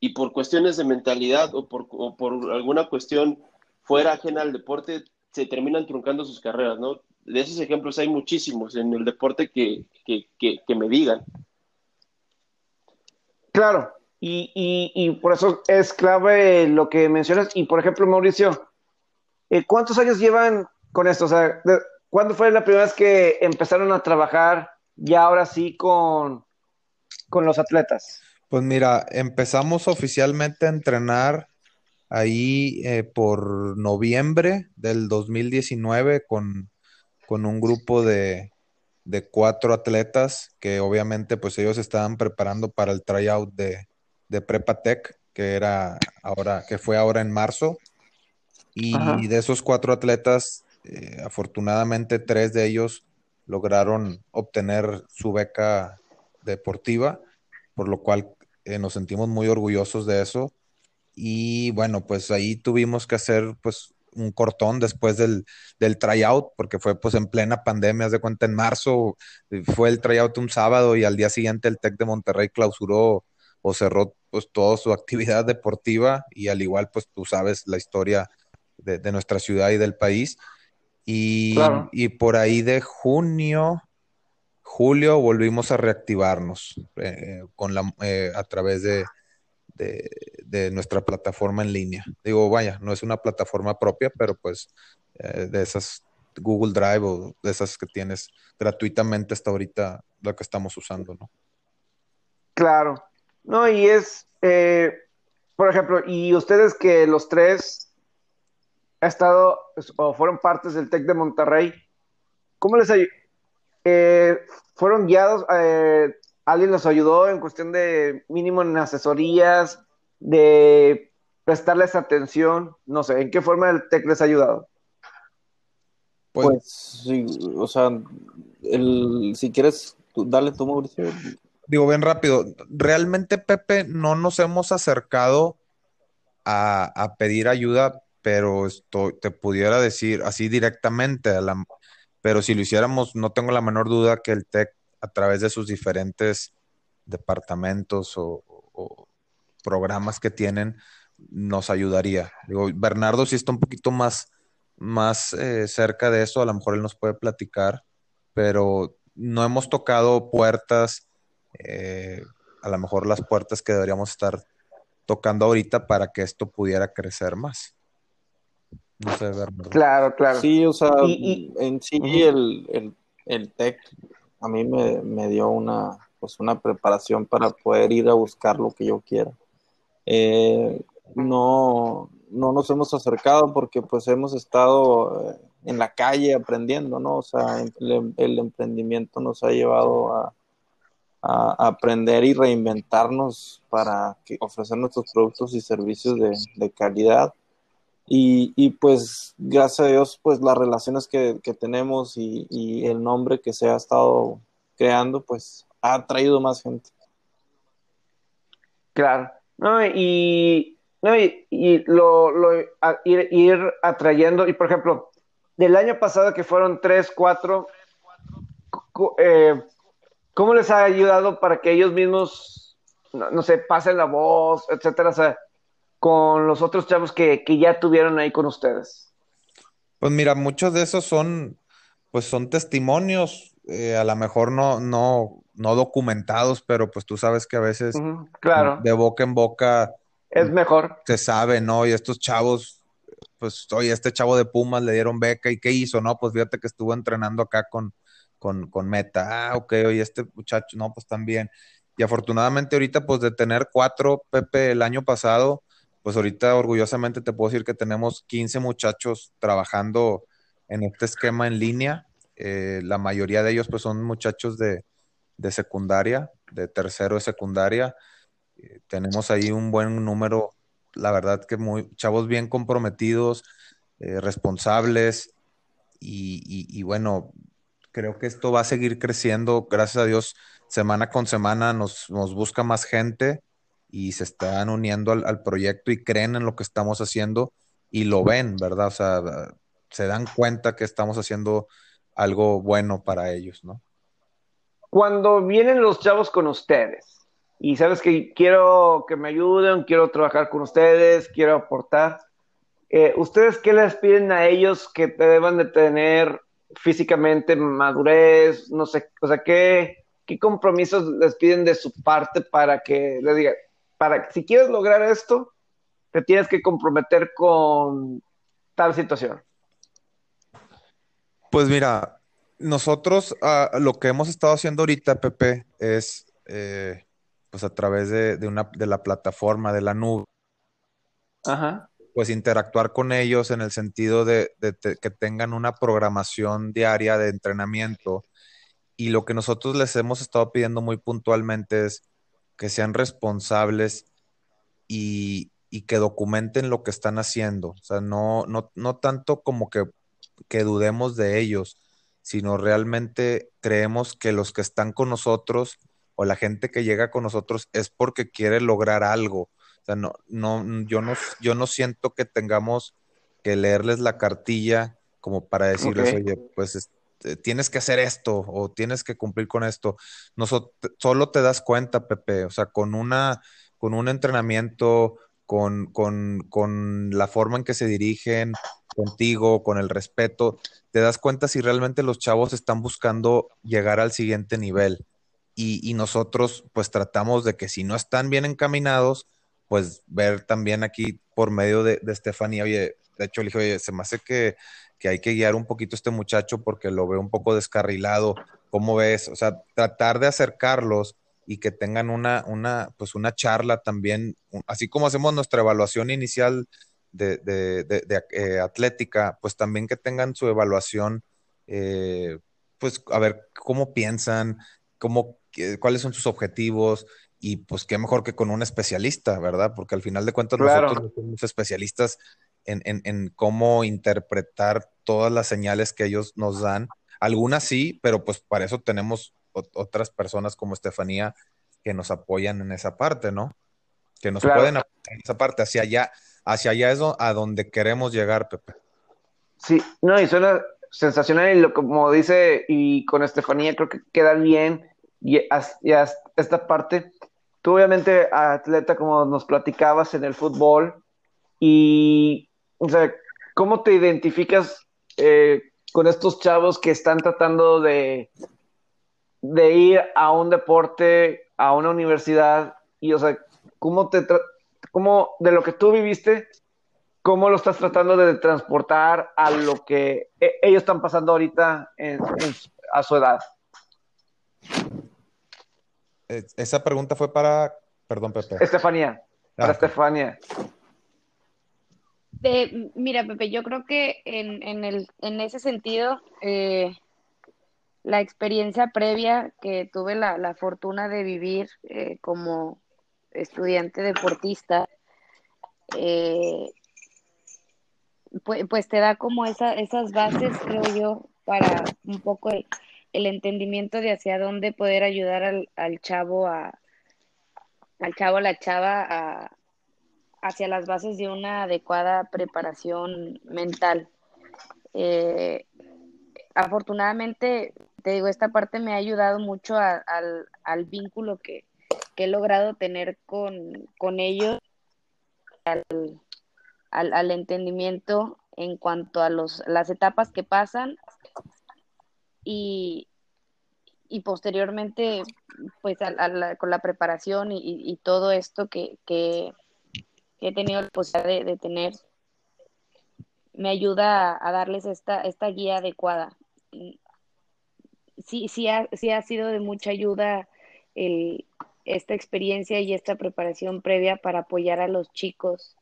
y por cuestiones de mentalidad o por, por alguna cuestión fuera ajena al deporte se terminan truncando sus carreras, ¿no? De esos ejemplos hay muchísimos en el deporte que, me digan. Claro, y, por eso es clave lo que mencionas. Y por ejemplo, Mauricio, eh, ¿cuántos años llevan con esto? O sea, ¿cuándo fue la primera vez que empezaron a trabajar ya ahora sí con, con los atletas? Pues mira, empezamos oficialmente a entrenar ahí eh, por noviembre del 2019 con, con un grupo de, de, cuatro atletas que obviamente pues ellos estaban preparando para el tryout de, de Prepa Tech, que era ahora, que fue ahora en marzo. Y, de esos cuatro atletas, eh, afortunadamente tres de ellos lograron obtener su beca deportiva, por lo cual eh, nos sentimos muy orgullosos de eso. Y bueno, pues ahí tuvimos que hacer pues un cortón después del, del tryout, porque fue pues en plena pandemia, haz de cuenta en marzo, eh, fue el tryout un sábado y al día siguiente el TEC de Monterrey clausuró o cerró pues toda su actividad deportiva y al igual pues tú sabes la historia de, de nuestra ciudad y del país. Y, y por ahí de junio, julio, volvimos a reactivarnos eh, con la, eh, a través de, de, nuestra plataforma en línea. Digo, vaya, no es una plataforma propia, pero pues eh, de esas Google Drive o de esas que tienes gratuitamente hasta ahorita, la que estamos usando, ¿no? Claro. No, y es, eh, por ejemplo, y ustedes que los tres ha estado o fueron partes del TEC de Monterrey, ¿cómo les ayudó? Eh, ¿Fueron guiados? Eh, ¿Alguien los ayudó en cuestión de mínimo en asesorías, de prestarles atención? No sé, ¿en qué forma el TEC les ha ayudado? Pues, pues sí, o sea, el, si quieres, dale tú, Mauricio. Digo bien rápido, realmente Pepe no nos hemos acercado a, a pedir ayuda, pero esto te pudiera decir así directamente, a la, pero si lo hiciéramos, no tengo la menor duda que el TEC a través de sus diferentes departamentos o, programas que tienen nos ayudaría. Digo, Bernardo sí está un poquito más más eh, cerca de eso, a lo mejor él nos puede platicar, pero no hemos tocado puertas, eh, a lo mejor las puertas que deberíamos estar tocando ahorita para que esto pudiera crecer más. No sé, Bernardo. Claro, claro. Sí, o sea, en sí el, el, el, TEC a mí me, me, dio una, pues una preparación para poder ir a buscar lo que yo quiera. Eh, no, no nos hemos acercado porque pues hemos estado eh, en la calle aprendiendo, ¿no? O sea, el, emprendimiento nos ha llevado a, aprender y reinventarnos para ofrecer nuestros productos y servicios de, calidad. Y, pues gracias a Dios, pues las relaciones que, tenemos y, y, el nombre que se ha estado creando, pues ha traído más gente. Claro, no, y no, y, lo, ir, atrayendo, y por ejemplo, del año pasado que fueron tres, cuatro, eh, ¿cómo les ha ayudado para que ellos mismos, no, sé, pasen la voz, etcétera, o sea, con los otros chavos que, ya tuvieron ahí con ustedes? Pues mira, muchos de esos son, pues son testimonios, eh, a lo mejor no, no, no documentados, pero pues tú sabes que a veces claro. de boca en boca es mejor. Se sabe, ¿no? Y estos chavos, pues, oye, este chavo de Pumas le dieron beca y ¿qué hizo? No, pues fíjate que estuvo entrenando acá con, con, con Meta. Ah, ok, oye, este muchacho, no, pues también. Y afortunadamente ahorita, pues de tener cuatro, Pepe, el año pasado, pues ahorita orgullosamente te puedo decir que tenemos 15 muchachos trabajando en este esquema en línea. Eh, la mayoría de ellos, pues son muchachos de, de secundaria, de tercero de secundaria. Tenemos ahí un buen número, la verdad que muy chavos bien comprometidos, eh, responsables. Y, bueno, creo que esto va a seguir creciendo, gracias a Dios, semana con semana nos, busca más gente y se están uniendo al, proyecto y creen en lo que estamos haciendo y lo ven, ¿verdad? O sea, se dan cuenta que estamos haciendo algo bueno para ellos, ¿no? Cuando vienen los chavos con ustedes, y sabes que quiero que me ayuden, quiero trabajar con ustedes, quiero aportar. Eh, ¿Ustedes qué les piden a ellos que te deban de tener físicamente madurez? No sé, o sea, ¿qué, qué compromisos les piden de su parte para que les digan, para si quieres lograr esto, te tienes que comprometer con tal situación? Pues mira, nosotros ah, lo que hemos estado haciendo ahorita, Pepe, es eh, pues a través de, una, de la plataforma, de la nube. Pues interactuar con ellos en el sentido de, que tengan una programación diaria de entrenamiento. Y lo que nosotros les hemos estado pidiendo muy puntualmente es que sean responsables y, que documenten lo que están haciendo. O sea, no, no, no tanto como que, que dudemos de ellos, sino realmente creemos que los que están con nosotros o la gente que llega con nosotros es porque quiere lograr algo. O sea, no, no, yo no, yo no siento que tengamos que leerles la cartilla como para decirles, oye, pues tienes que hacer esto o tienes que cumplir con esto. No, solo te das cuenta, Pepe, o sea, con una, con un entrenamiento, con, con, con la forma en que se dirigen contigo, con el respeto, te das cuenta si realmente los chavos están buscando llegar al siguiente nivel y, nosotros pues tratamos de que si no están bien encaminados, pues ver también aquí por medio de, de oye, de hecho le dije, oye, se me hace que, que hay que guiar un poquito a este muchacho porque lo veo un poco descarrilado, ¿cómo ves? O sea, tratar de acercarlos y que tengan una, una, pues una charla también, así como hacemos nuestra evaluación inicial de, de, eh, atlética, pues también que tengan su evaluación, eh, pues a ver cómo piensan, cómo, cuáles son sus objetivos, y pues qué mejor que con un especialista, ¿verdad? Porque al final de cuentas nosotros somos especialistas en, cómo interpretar todas las señales que ellos nos dan. Algunas sí, pero pues para eso tenemos otras personas como Estefanía que nos apoyan en esa parte, ¿no? Que nos pueden apoyar en esa parte, hacia allá, hacia allá es a donde queremos llegar, Pepe. Sí, no, y suena sensacional y lo como dice, y con Estefanía creo que queda bien, y, y esta parte, tú obviamente atleta como nos platicabas en el fútbol, y o sea, ¿cómo te identificas eh, con estos chavos que están tratando de, de ir a un deporte, a una universidad? Y, o sea, ¿cómo te cómo de lo que tú viviste, cómo lo estás tratando de transportar a lo que e, ellos están pasando ahorita a su edad? Esa pregunta fue para, perdón, Pepe. Estefanía, para ah, Estefanía mira, Pepe, yo creo que en, en, el, en ese sentido, eh, la experiencia previa que tuve la, la fortuna de vivir eh, como estudiante deportista, eh, pues, pues, te da como esa, esas bases, creo yo, para un poco el, el entendimiento de hacia dónde poder ayudar al, al chavo a al chavo, a la chava a, hacia las bases de una adecuada preparación mental. Eh, afortunadamente, te digo, esta parte me ha ayudado mucho al, vínculo que, he logrado tener con, ellos, al, entendimiento en cuanto a los, las etapas que pasan y, posteriormente, pues con la preparación y, todo esto que, he tenido la posibilidad de, tener, me ayuda a, darles esta, esta guía adecuada. Sí, sí ha, sí ha sido de mucha ayuda esta experiencia y esta preparación previa para apoyar a los chicos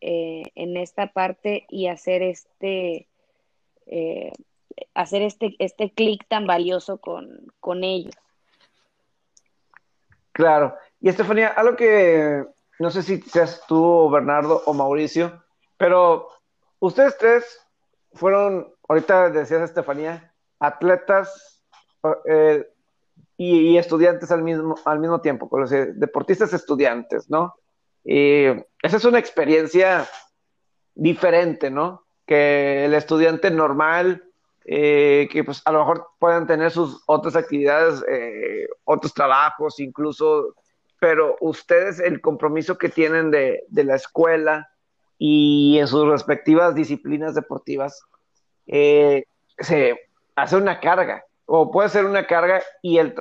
eh, en esta parte y hacer este eh, hacer este, este clic tan valioso con, con ellos. Claro. Y Estefanía, algo que no sé si seas tú, Bernardo o Mauricio, pero ustedes tres fueron, ahorita decías Estefanía, atletas eh, y, estudiantes al mismo, al mismo tiempo, deportistas estudiantes, ¿no? Y esa es una experiencia diferente, ¿no? Que el estudiante normal, eh, que pues a lo mejor puedan tener sus otras actividades, eh, otros trabajos, incluso pero ustedes el compromiso que tienen de, la escuela y en sus respectivas disciplinas deportivas, eh, se hace una carga, o puede ser una carga y el,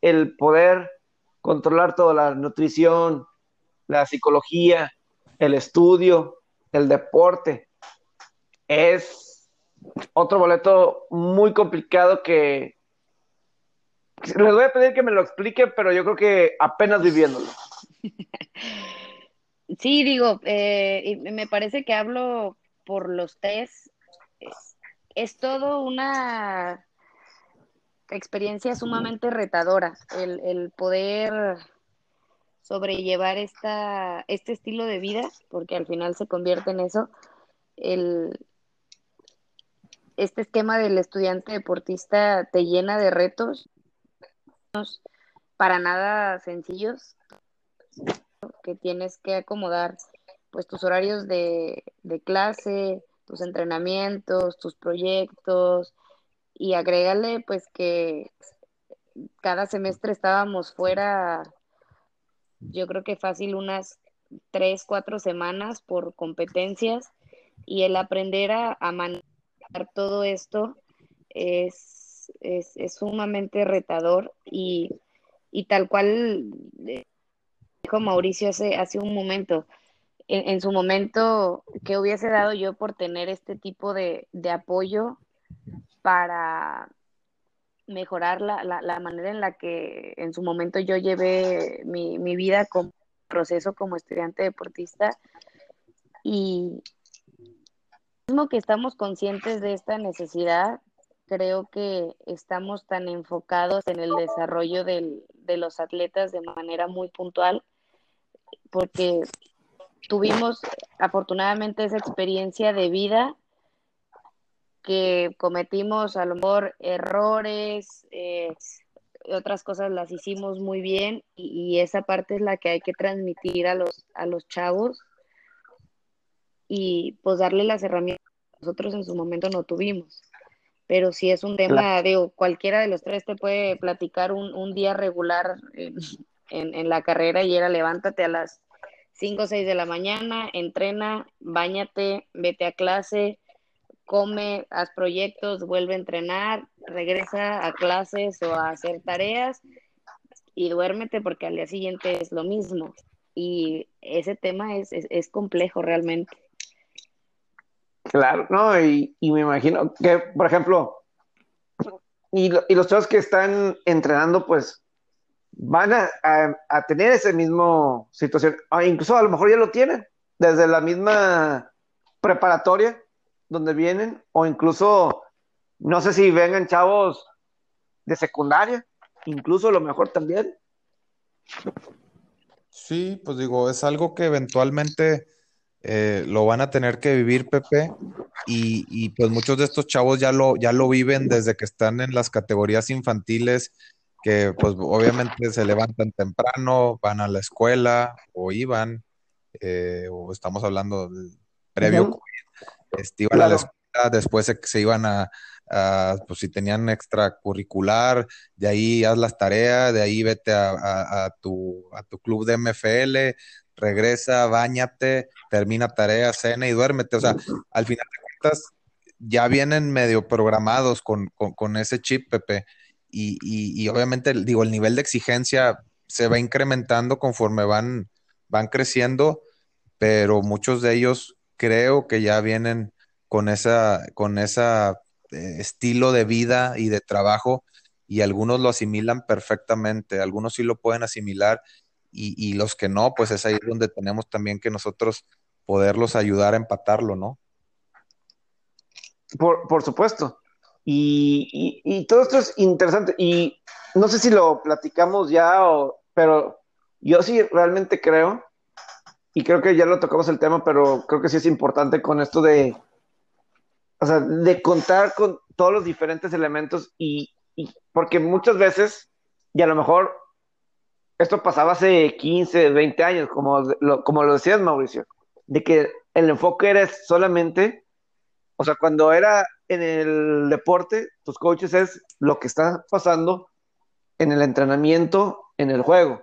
el poder controlar toda la nutrición, la psicología, el estudio, el deporte, es otro boleto muy complicado que les voy a pedir que me lo explique, pero yo creo que apenas viviéndolo. Sí, digo, eh, me parece que hablo por los tres. Es, todo una experiencia sumamente retadora, el, el poder sobrellevar esta, este estilo de vida, porque al final se convierte en eso, el, este esquema del estudiante deportista te llena de retos para nada sencillos, que tienes que acomodar pues tus horarios de, clase, tus entrenamientos, tus proyectos y agrégale pues que cada semestre estábamos fuera, yo creo que fácil unas tres, cuatro semanas por competencias y el aprender a, a manejar todo esto es es, sumamente retador y, tal cual eh, dijo Mauricio hace, hace un momento, en, su momento, que hubiese dado yo por tener este tipo de, apoyo para, mejorar la, la, manera en la que en su momento yo llevé mi, mi vida como proceso como estudiante deportista y mismo que estamos conscientes de esta necesidad, creo que estamos tan enfocados en el desarrollo del, de los atletas de manera muy puntual, porque tuvimos afortunadamente esa experiencia de vida que cometimos a lo mejor errores, eh, otras cosas las hicimos muy bien y, esa parte es la que hay que transmitir a los, a los chavos y pues darle las herramientas que nosotros en su momento no tuvimos. Pero si es un tema, digo, cualquiera de los tres te puede platicar un, un día regular en, en, la carrera y era levántate a las 5 o 6 de la mañana, entrena, bañate, vete a clase, come, haz proyectos, vuelve a entrenar, regresa a clases o a hacer tareas y duérmete porque al día siguiente es lo mismo. Y ese tema es, es, complejo realmente. Claro, ¿no? Y, me imagino que, por ejemplo, y, y, los chavos que están entrenando, pues van a, a, tener ese mismo situación, o incluso a lo mejor ya lo tienen, desde la misma preparatoria, donde vienen, o incluso, no sé si vengan chavos de secundaria, incluso lo mejor también. Sí, pues digo, es algo que eventualmente eh, lo van a tener que vivir, Pepe, y, y, pues muchos de estos chavos ya lo, ya lo viven desde que están en las categorías infantiles, que pues obviamente se levantan temprano, van a la escuela o iban, eh, o estamos hablando del previo este, iban a la escuela, después se, iban a, pues si tenían extracurricular, de ahí haz las tareas, de ahí vete a, tu, a tu club de MFL, regresa, bañate, termina tarea, cena y duérmete. O sea, al final de cuentas, ya vienen medio programados con, ese chip, Pepe. Y, y, obviamente, digo, el nivel de exigencia se va incrementando conforme van, van creciendo, pero muchos de ellos creo que ya vienen con esa, con esa eh, estilo de vida y de trabajo y algunos lo asimilan perfectamente, algunos sí lo pueden asimilar y, los que no, pues es ahí donde tenemos también que nosotros poderlos ayudar a empatarlo, ¿no? Por, supuesto. Y, y, todo esto es interesante. Y no sé si lo platicamos ya, pero yo sí realmente creo y creo que ya lo tocamos el tema, pero creo que sí es importante con esto de, o sea, de contar con todos los diferentes elementos y, porque muchas veces, y a lo mejor esto pasaba hace 15, 20 años, como lo, como lo decías, Mauricio, de que el enfoque era solamente, o sea, cuando era en el deporte, tus coaches es lo que está pasando en el entrenamiento, en el juego.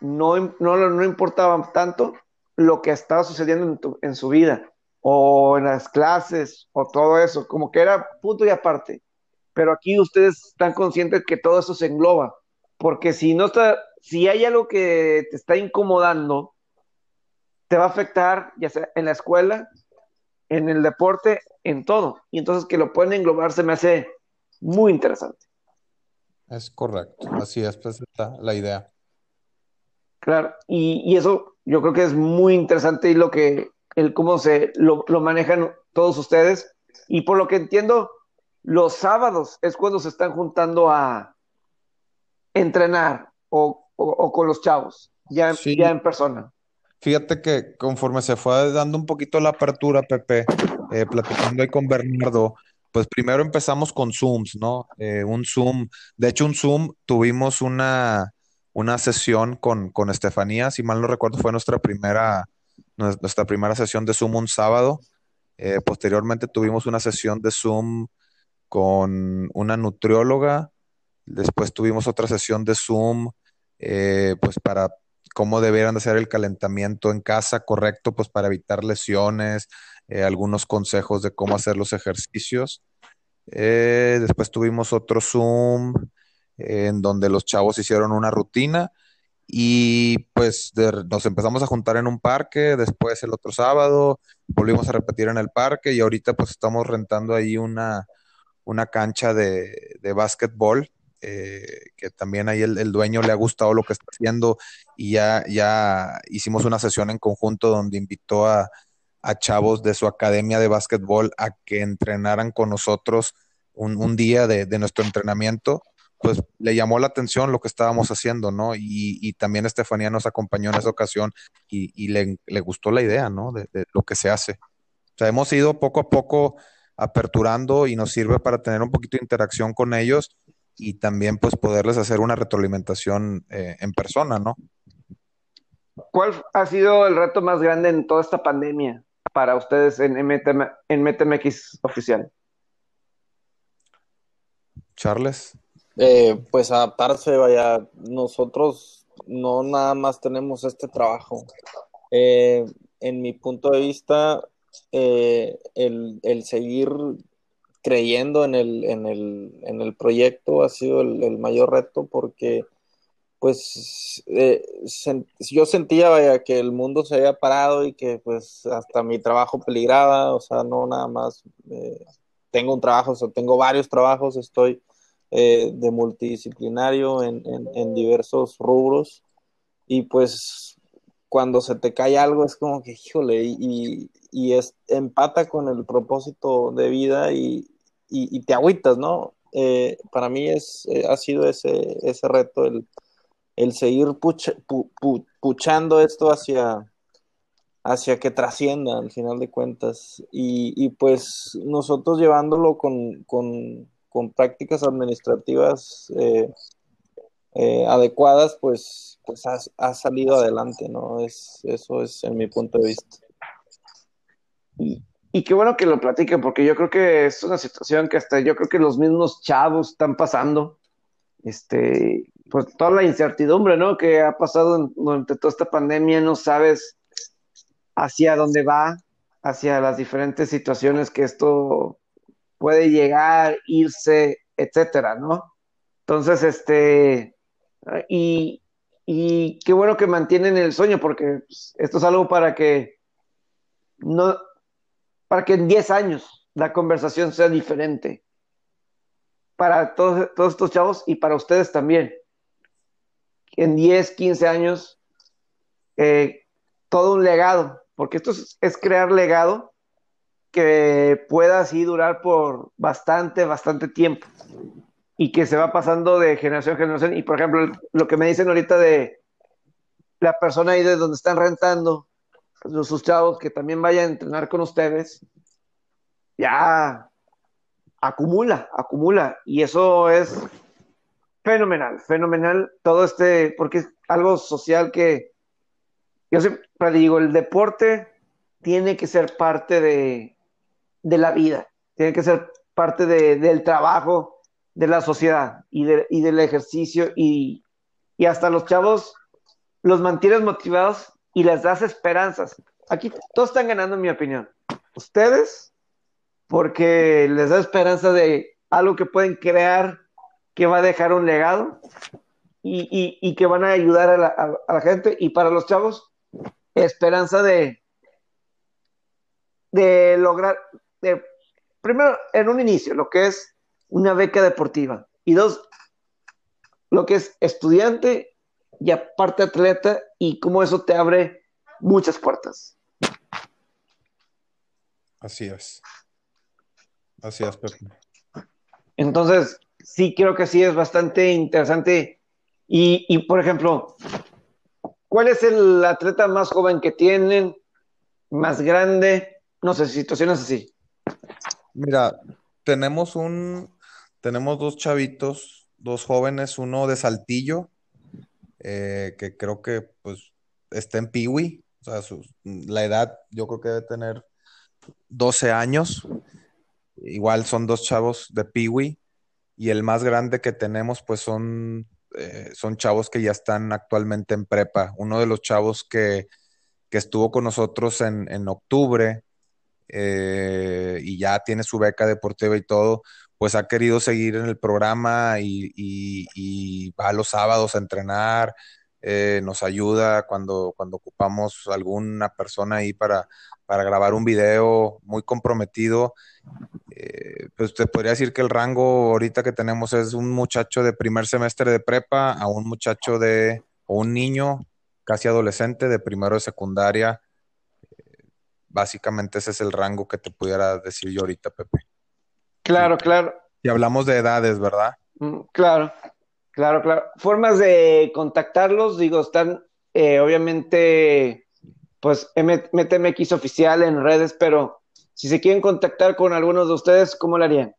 No, no, no importaba tanto lo que estaba sucediendo en, su vida, o en las clases, o todo eso, como que era punto y aparte. Pero aquí ustedes están conscientes que todo eso se engloba, porque si no está, si hay algo que te está incomodando, te va a afectar, ya sea en la escuela, en el deporte, en todo. Y entonces que lo pueden englobar se me hace muy interesante. Es correcto, así es, pues está la idea. Claro, y, y, eso yo creo que es muy interesante y lo que, el cómo se lo, manejan todos ustedes. Y por lo que entiendo, los sábados es cuando se están juntando a entrenar o, con los chavos, ya, ya en persona. Fíjate que conforme se fue dando un poquito la apertura, Pepe, eh, platicando ahí con Bernardo, pues primero empezamos con Zooms, ¿no? Eh, un Zoom, de hecho un Zoom tuvimos una, una sesión con, con Estefanía, si mal no recuerdo, fue nuestra primera, nuestra primera sesión de Zoom un sábado. Eh, posteriormente tuvimos una sesión de Zoom con una nutrióloga. Después tuvimos otra sesión de Zoom, eh, pues para cómo debieran de hacer el calentamiento en casa correcto, pues para evitar lesiones, eh, algunos consejos de cómo hacer los ejercicios. después tuvimos otro Zoom en donde los chavos hicieron una rutina y pues nos empezamos a juntar en un parque, después el otro sábado volvimos a repetir en el parque y ahorita pues estamos rentando ahí una, una cancha de, de básquetbol, eh, que también ahí el, dueño le ha gustado lo que está haciendo y ya, ya hicimos una sesión en conjunto donde invitó a, chavos de su academia de básquetbol a que entrenaran con nosotros un, día de, nuestro entrenamiento pues le llamó la atención lo que estábamos haciendo, ¿no? Y, también Estefanía nos acompañó en esa ocasión y, le, gustó la idea, ¿no? De, de, lo que se hace. O sea, hemos ido poco a poco aperturando y nos sirve para tener un poquito de interacción con ellos y también pues poderles hacer una retroalimentación eh, en persona, ¿no? ¿Cuál ha sido el reto más grande en toda esta pandemia para ustedes en, MTM, en MTMX oficial? Charles. Eh, pues adaptarse, vaya, nosotros no nada más tenemos este trabajo. Eh, en mi punto de vista, eh, el, seguir creyendo en el, en el, proyecto ha sido el, mayor reto porque pues eh, yo sentía vaya, que el mundo se había parado y que pues hasta mi trabajo peligraba, o sea, no nada más eh, tengo un trabajo, o sea, tengo varios trabajos, estoy de multidisciplinario en, en diversos rubros y pues cuando se te cae algo es como que, híjole, y, y es, empata con el propósito de vida y, te agüitas, ¿no? Eh, para mí es, eh, ha sido ese, ese reto, el, el seguir puchando esto hacia, hacia que trascienda al final de cuentas. Y, pues nosotros llevándolo con, con, con prácticas administrativas eh, adecuadas, pues, pues ha, salido adelante, ¿no? Es, eso es en mi punto de vista. Y, qué bueno que lo platiquen, porque yo creo que es una situación que hasta yo creo que los mismos chavos están pasando. Este, pues toda la incertidumbre, ¿no? Que ha pasado durante toda esta pandemia, no sabes hacia dónde va, hacia las diferentes situaciones que esto puede llegar, irse, etcétera, ¿no? Entonces, este, y, y qué bueno que mantienen el sueño, porque pues, esto es algo para que no, para que en 10 años la conversación sea diferente. Para todos, todos estos chavos y para ustedes también. En 10, 15 años, eh, todo un legado, porque esto es, crear legado que pueda así durar por bastante, bastante tiempo y que se va pasando de generación a generación. Y por ejemplo, lo que me dicen ahorita de la persona ahí de donde están rentando, sus chavos que también vayan a entrenar con ustedes, ya acumula, acumula. Y eso es fenomenal, fenomenal todo este, porque es algo social que yo siempre digo, el deporte tiene que ser parte de, de la vida, tiene que ser parte del trabajo de la sociedad y, y del ejercicio y, y hasta los chavos los mantienes motivados y les das esperanzas. Aquí todos están ganando, en mi opinión. Ustedes, porque les da esperanza de algo que pueden crear que va a dejar un legado y, que van a ayudar a la, gente. Y para los chavos, esperanza de, de lograr, primero, en un inicio, lo que es una beca deportiva. Y dos, lo que es estudiante y aparte atleta y cómo eso te abre muchas puertas. Así es. Así es, Pepe. Entonces, sí creo que sí es bastante interesante. Y, por ejemplo, ¿cuál es el atleta más joven que tienen? ¿Más grande? No sé, situaciones así. Mira, tenemos un, tenemos dos chavitos, dos jóvenes, uno de Saltillo, eh, que creo que pues está en Piwi, o sea, la edad yo creo que debe tener 12 años, igual son dos chavos de Piwi, y el más grande que tenemos pues son, eh, son chavos que ya están actualmente en prepa. Uno de los chavos que, estuvo con nosotros en, en octubre eh, y ya tiene su beca deportiva y todo, pues ha querido seguir en el programa y, va los sábados a entrenar, eh, nos ayuda cuando, cuando ocupamos alguna persona ahí para, para grabar un video muy comprometido. eh, pues te podría decir que el rango ahorita que tenemos es un muchacho de primer semestre de prepa a un muchacho de, o un niño casi adolescente de primero de secundaria. básicamente ese es el rango que te pudiera decir yo ahorita, Pepe. Claro, claro. Y hablamos de edades, ¿verdad? Mm, claro, claro, claro. Formas de contactarlos, digo, están eh, obviamente, pues MTMX oficial en redes, pero si se quieren contactar con algunos de ustedes, ¿cómo lo harían?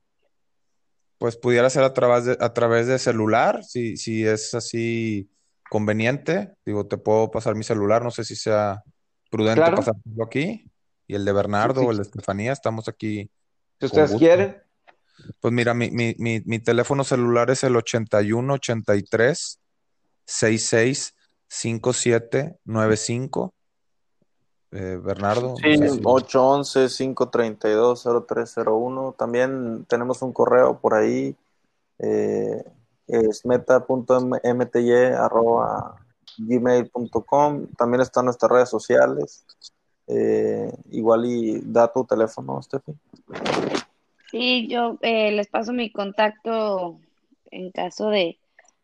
Pues pudiera ser a través de, a través de celular, si, si es así conveniente. Digo, te puedo pasar mi celular, no sé si sea prudente pasarlo aquí. Y el de Bernardo o el de Estefanía, estamos aquí. Si ustedes quieren. Pues mira, mi, mi, mi, teléfono celular es el 81 83 66 5795. Eh, Bernardo. Sí, 811-532-0301. También tenemos un correo por ahí. Eh, es meta.mty.gmail.com. También están nuestras redes sociales. Eh, igual y da tu teléfono, Steffi. Sí, yo eh, les paso mi contacto en caso de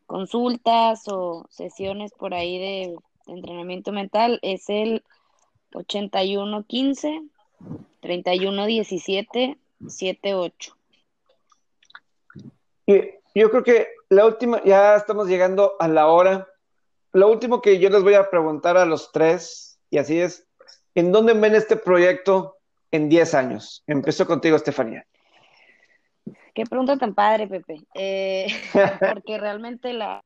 consultas o sesiones por ahí de, entrenamiento mental. Es el 8115 3117 78. Y yo creo que la última, ya estamos llegando a la hora. Lo último que yo les voy a preguntar a los tres, y así es, ¿en dónde ven este proyecto en 10 años? Empezó contigo, Estefanía. Qué pregunta tan padre, Pepe. Eh, porque realmente la,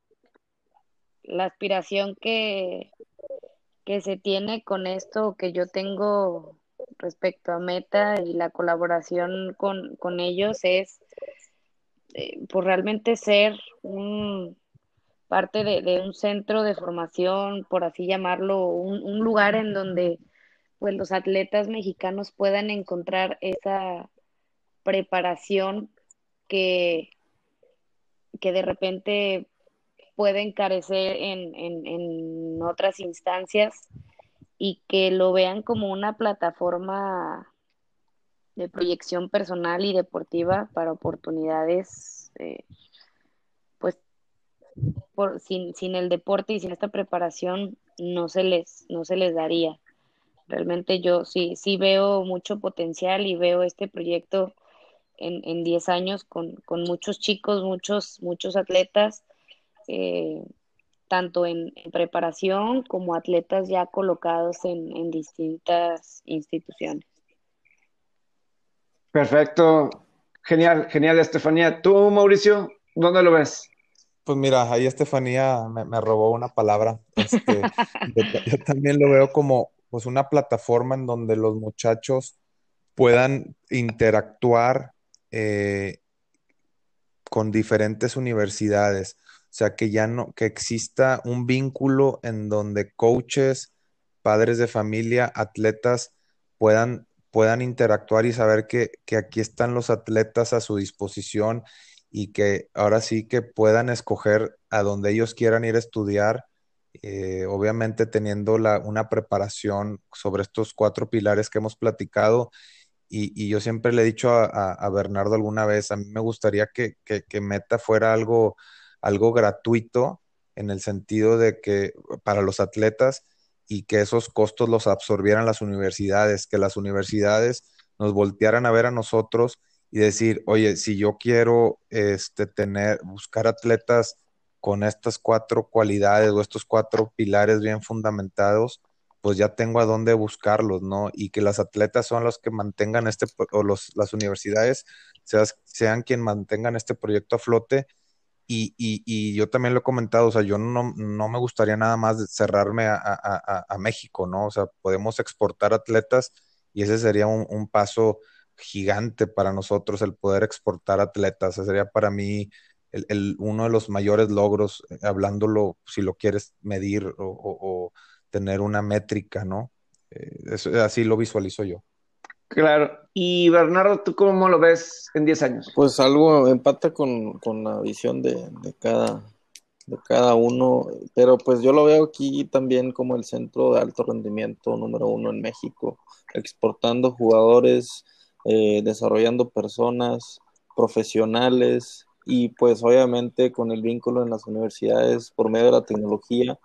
la aspiración que, que se tiene con esto que yo tengo respecto a Meta y la colaboración con, ellos es eh, pues realmente ser un parte de, un centro de formación, por así llamarlo, un, un lugar en donde pues los atletas mexicanos puedan encontrar esa preparación que, que de repente pueden carecer en, en, otras instancias y que lo vean como una plataforma de proyección personal y deportiva para oportunidades, eh, pues por, sin, sin el deporte y sin esta preparación no se les, no se les daría. Realmente yo sí, sí veo mucho potencial y veo este proyecto en, en 10 años con, con, muchos chicos, muchos, muchos atletas, eh, tanto en, preparación como atletas ya colocados en, en distintas instituciones. Perfecto, genial, genial, Estefanía. ¿Tú, Mauricio, dónde lo ves? Pues mira, ahí Estefanía me, robó una palabra. Este, yo, también lo veo como pues una plataforma en donde los muchachos puedan interactuar eh, con diferentes universidades. O sea, que ya no, que exista un vínculo en donde coaches, padres de familia, atletas puedan, puedan interactuar y saber que, aquí están los atletas a su disposición y que ahora sí que puedan escoger a donde ellos quieran ir a estudiar, eh, obviamente teniendo la, una preparación sobre estos cuatro pilares que hemos platicado y, yo siempre le he dicho a, Bernardo alguna vez, a mí me gustaría que, Meta fuera algo, algo gratuito en el sentido de que para los atletas y que esos costos los absorbieran las universidades, que las universidades nos voltearan a ver a nosotros y decir, oye, si yo quiero este, tener, buscar atletas con estas cuatro cualidades o estos cuatro pilares bien fundamentados, pues ya tengo a dónde buscarlos, ¿no? Y que las atletas son los que mantengan este, o los, las universidades sean, quien mantengan este proyecto a flote. Y, y, yo también lo he comentado, o sea, yo no, no me gustaría nada más cerrarme a, a, México, ¿no? O sea, podemos exportar atletas y ese sería un, un paso gigante para nosotros, el poder exportar atletas. Ese sería para mí el, el, uno de los mayores logros, eh, hablándolo, si lo quieres medir o tener una métrica, ¿no? Eh, así lo visualizo yo. Claro. Y Bernardo, ¿tú cómo lo ves en 10 años? Pues algo empata con, la visión de, cada, de cada uno, pero pues yo lo veo aquí también como el centro de alto rendimiento número uno en México, exportando jugadores eh, desarrollando personas profesionales y pues obviamente con el vínculo en las universidades por medio de la tecnología,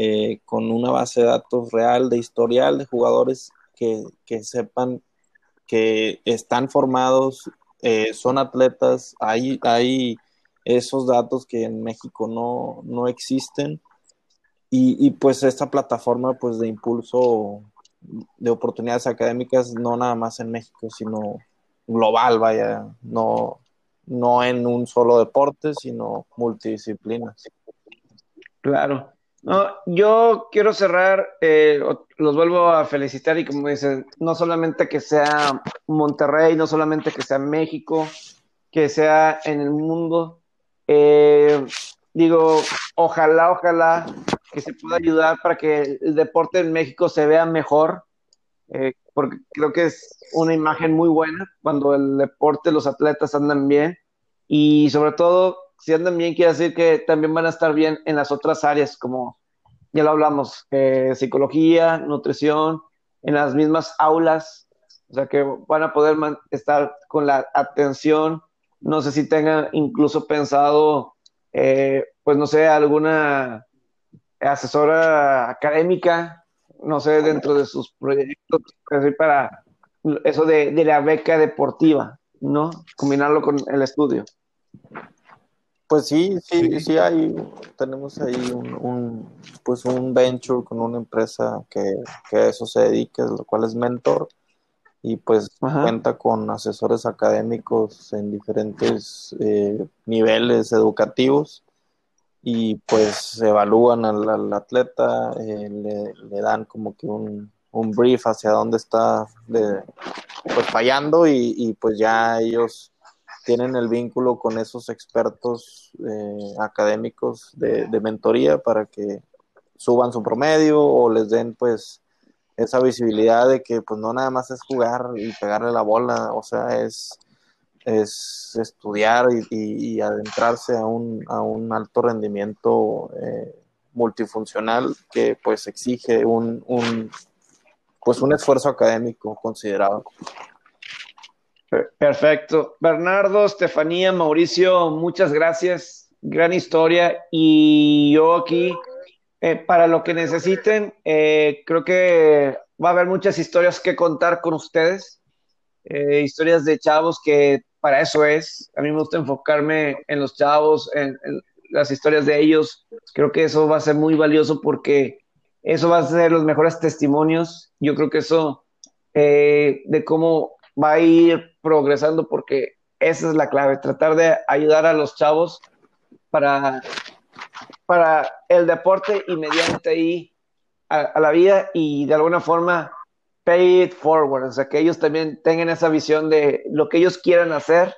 eh, con una base de datos real de historial de jugadores que, que sepan que están formados, eh, son atletas, hay, hay esos datos que en México no, no existen. Y, y, pues esta plataforma pues de impulso de oportunidades académicas no nada más en México, sino global, vaya, no, no en un solo deporte, sino multidisciplinas. Claro. No, yo quiero cerrar, eh, los vuelvo a felicitar y como dicen, no solamente que sea Monterrey, no solamente que sea México, que sea en el mundo. Eh, digo, ojalá, ojalá que se pueda ayudar para que el deporte en México se vea mejor, eh, porque creo que es una imagen muy buena cuando el deporte, los atletas andan bien y sobre todo si andan bien, quiere decir que también van a estar bien en las otras áreas, como ya lo hablamos, eh, psicología, nutrición, en las mismas aulas, o sea que van a poder estar con la atención. No sé si tengan incluso pensado, eh, pues no sé, alguna asesora académica, no sé, dentro de sus proyectos, para eso de, de la beca deportiva, ¿no? Combinarlo con el estudio. Pues sí, sí, sí, hay, tenemos ahí un, pues un venture con una empresa que, a eso se dedica, lo cual es Mentor, y pues cuenta con asesores académicos en diferentes eh, niveles educativos y pues evalúan al, atleta, eh, le, dan como que un, un, brief hacia dónde está pues fallando y, y pues ya ellos tienen el vínculo con esos expertos eh, académicos de, mentoría para que suban su promedio o les den pues esa visibilidad de que pues no nada más es jugar y pegarle la bola, o sea, es, es estudiar y, adentrarse a un, a un, alto rendimiento eh, multifuncional que pues exige un, un, pues un esfuerzo académico considerado. Perfecto. Bernardo, Estefanía, Mauricio, muchas gracias. Gran historia. Y yo aquí, eh, para lo que necesiten, eh, creo que va a haber muchas historias que contar con ustedes. Eh, historias de chavos que para eso es. A mí me gusta enfocarme en los chavos, en, en las historias de ellos. Creo que eso va a ser muy valioso porque eso va a ser los mejores testimonios. Yo creo que eso de cómo va a ir progresando porque esa es la clave, tratar de ayudar a los chavos para, para el deporte y mediante ahí a, la vida y de alguna forma pay it forward, o sea, que ellos también tengan esa visión de lo que ellos quieran hacer,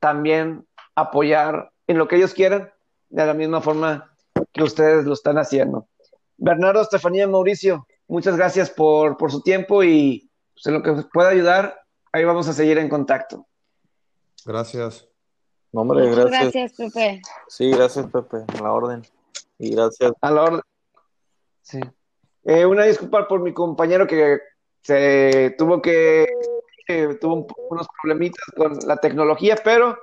también apoyar en lo que ellos quieran, de la misma forma que ustedes lo están haciendo. Bernardo, Estefanía, Mauricio, muchas gracias por, por su tiempo y pues, en lo que pueda ayudar, ahí vamos a seguir en contacto. Gracias. hombre, gracias. Gracias, Pepe. Sí, gracias, Pepe, a la orden. Y gracias. A la orden. Sí. Eh, una disculpa por mi compañero que se tuvo que, tuvo unos problemitas con la tecnología, pero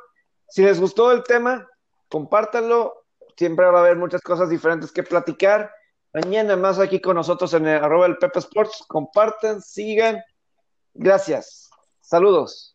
si les gustó el tema, compártanlo. Siempre va a haber muchas cosas diferentes que platicar. Mañana más aquí con nosotros en el arroba el Pepe Sports. Compartan, sigan. Gracias. Saludos.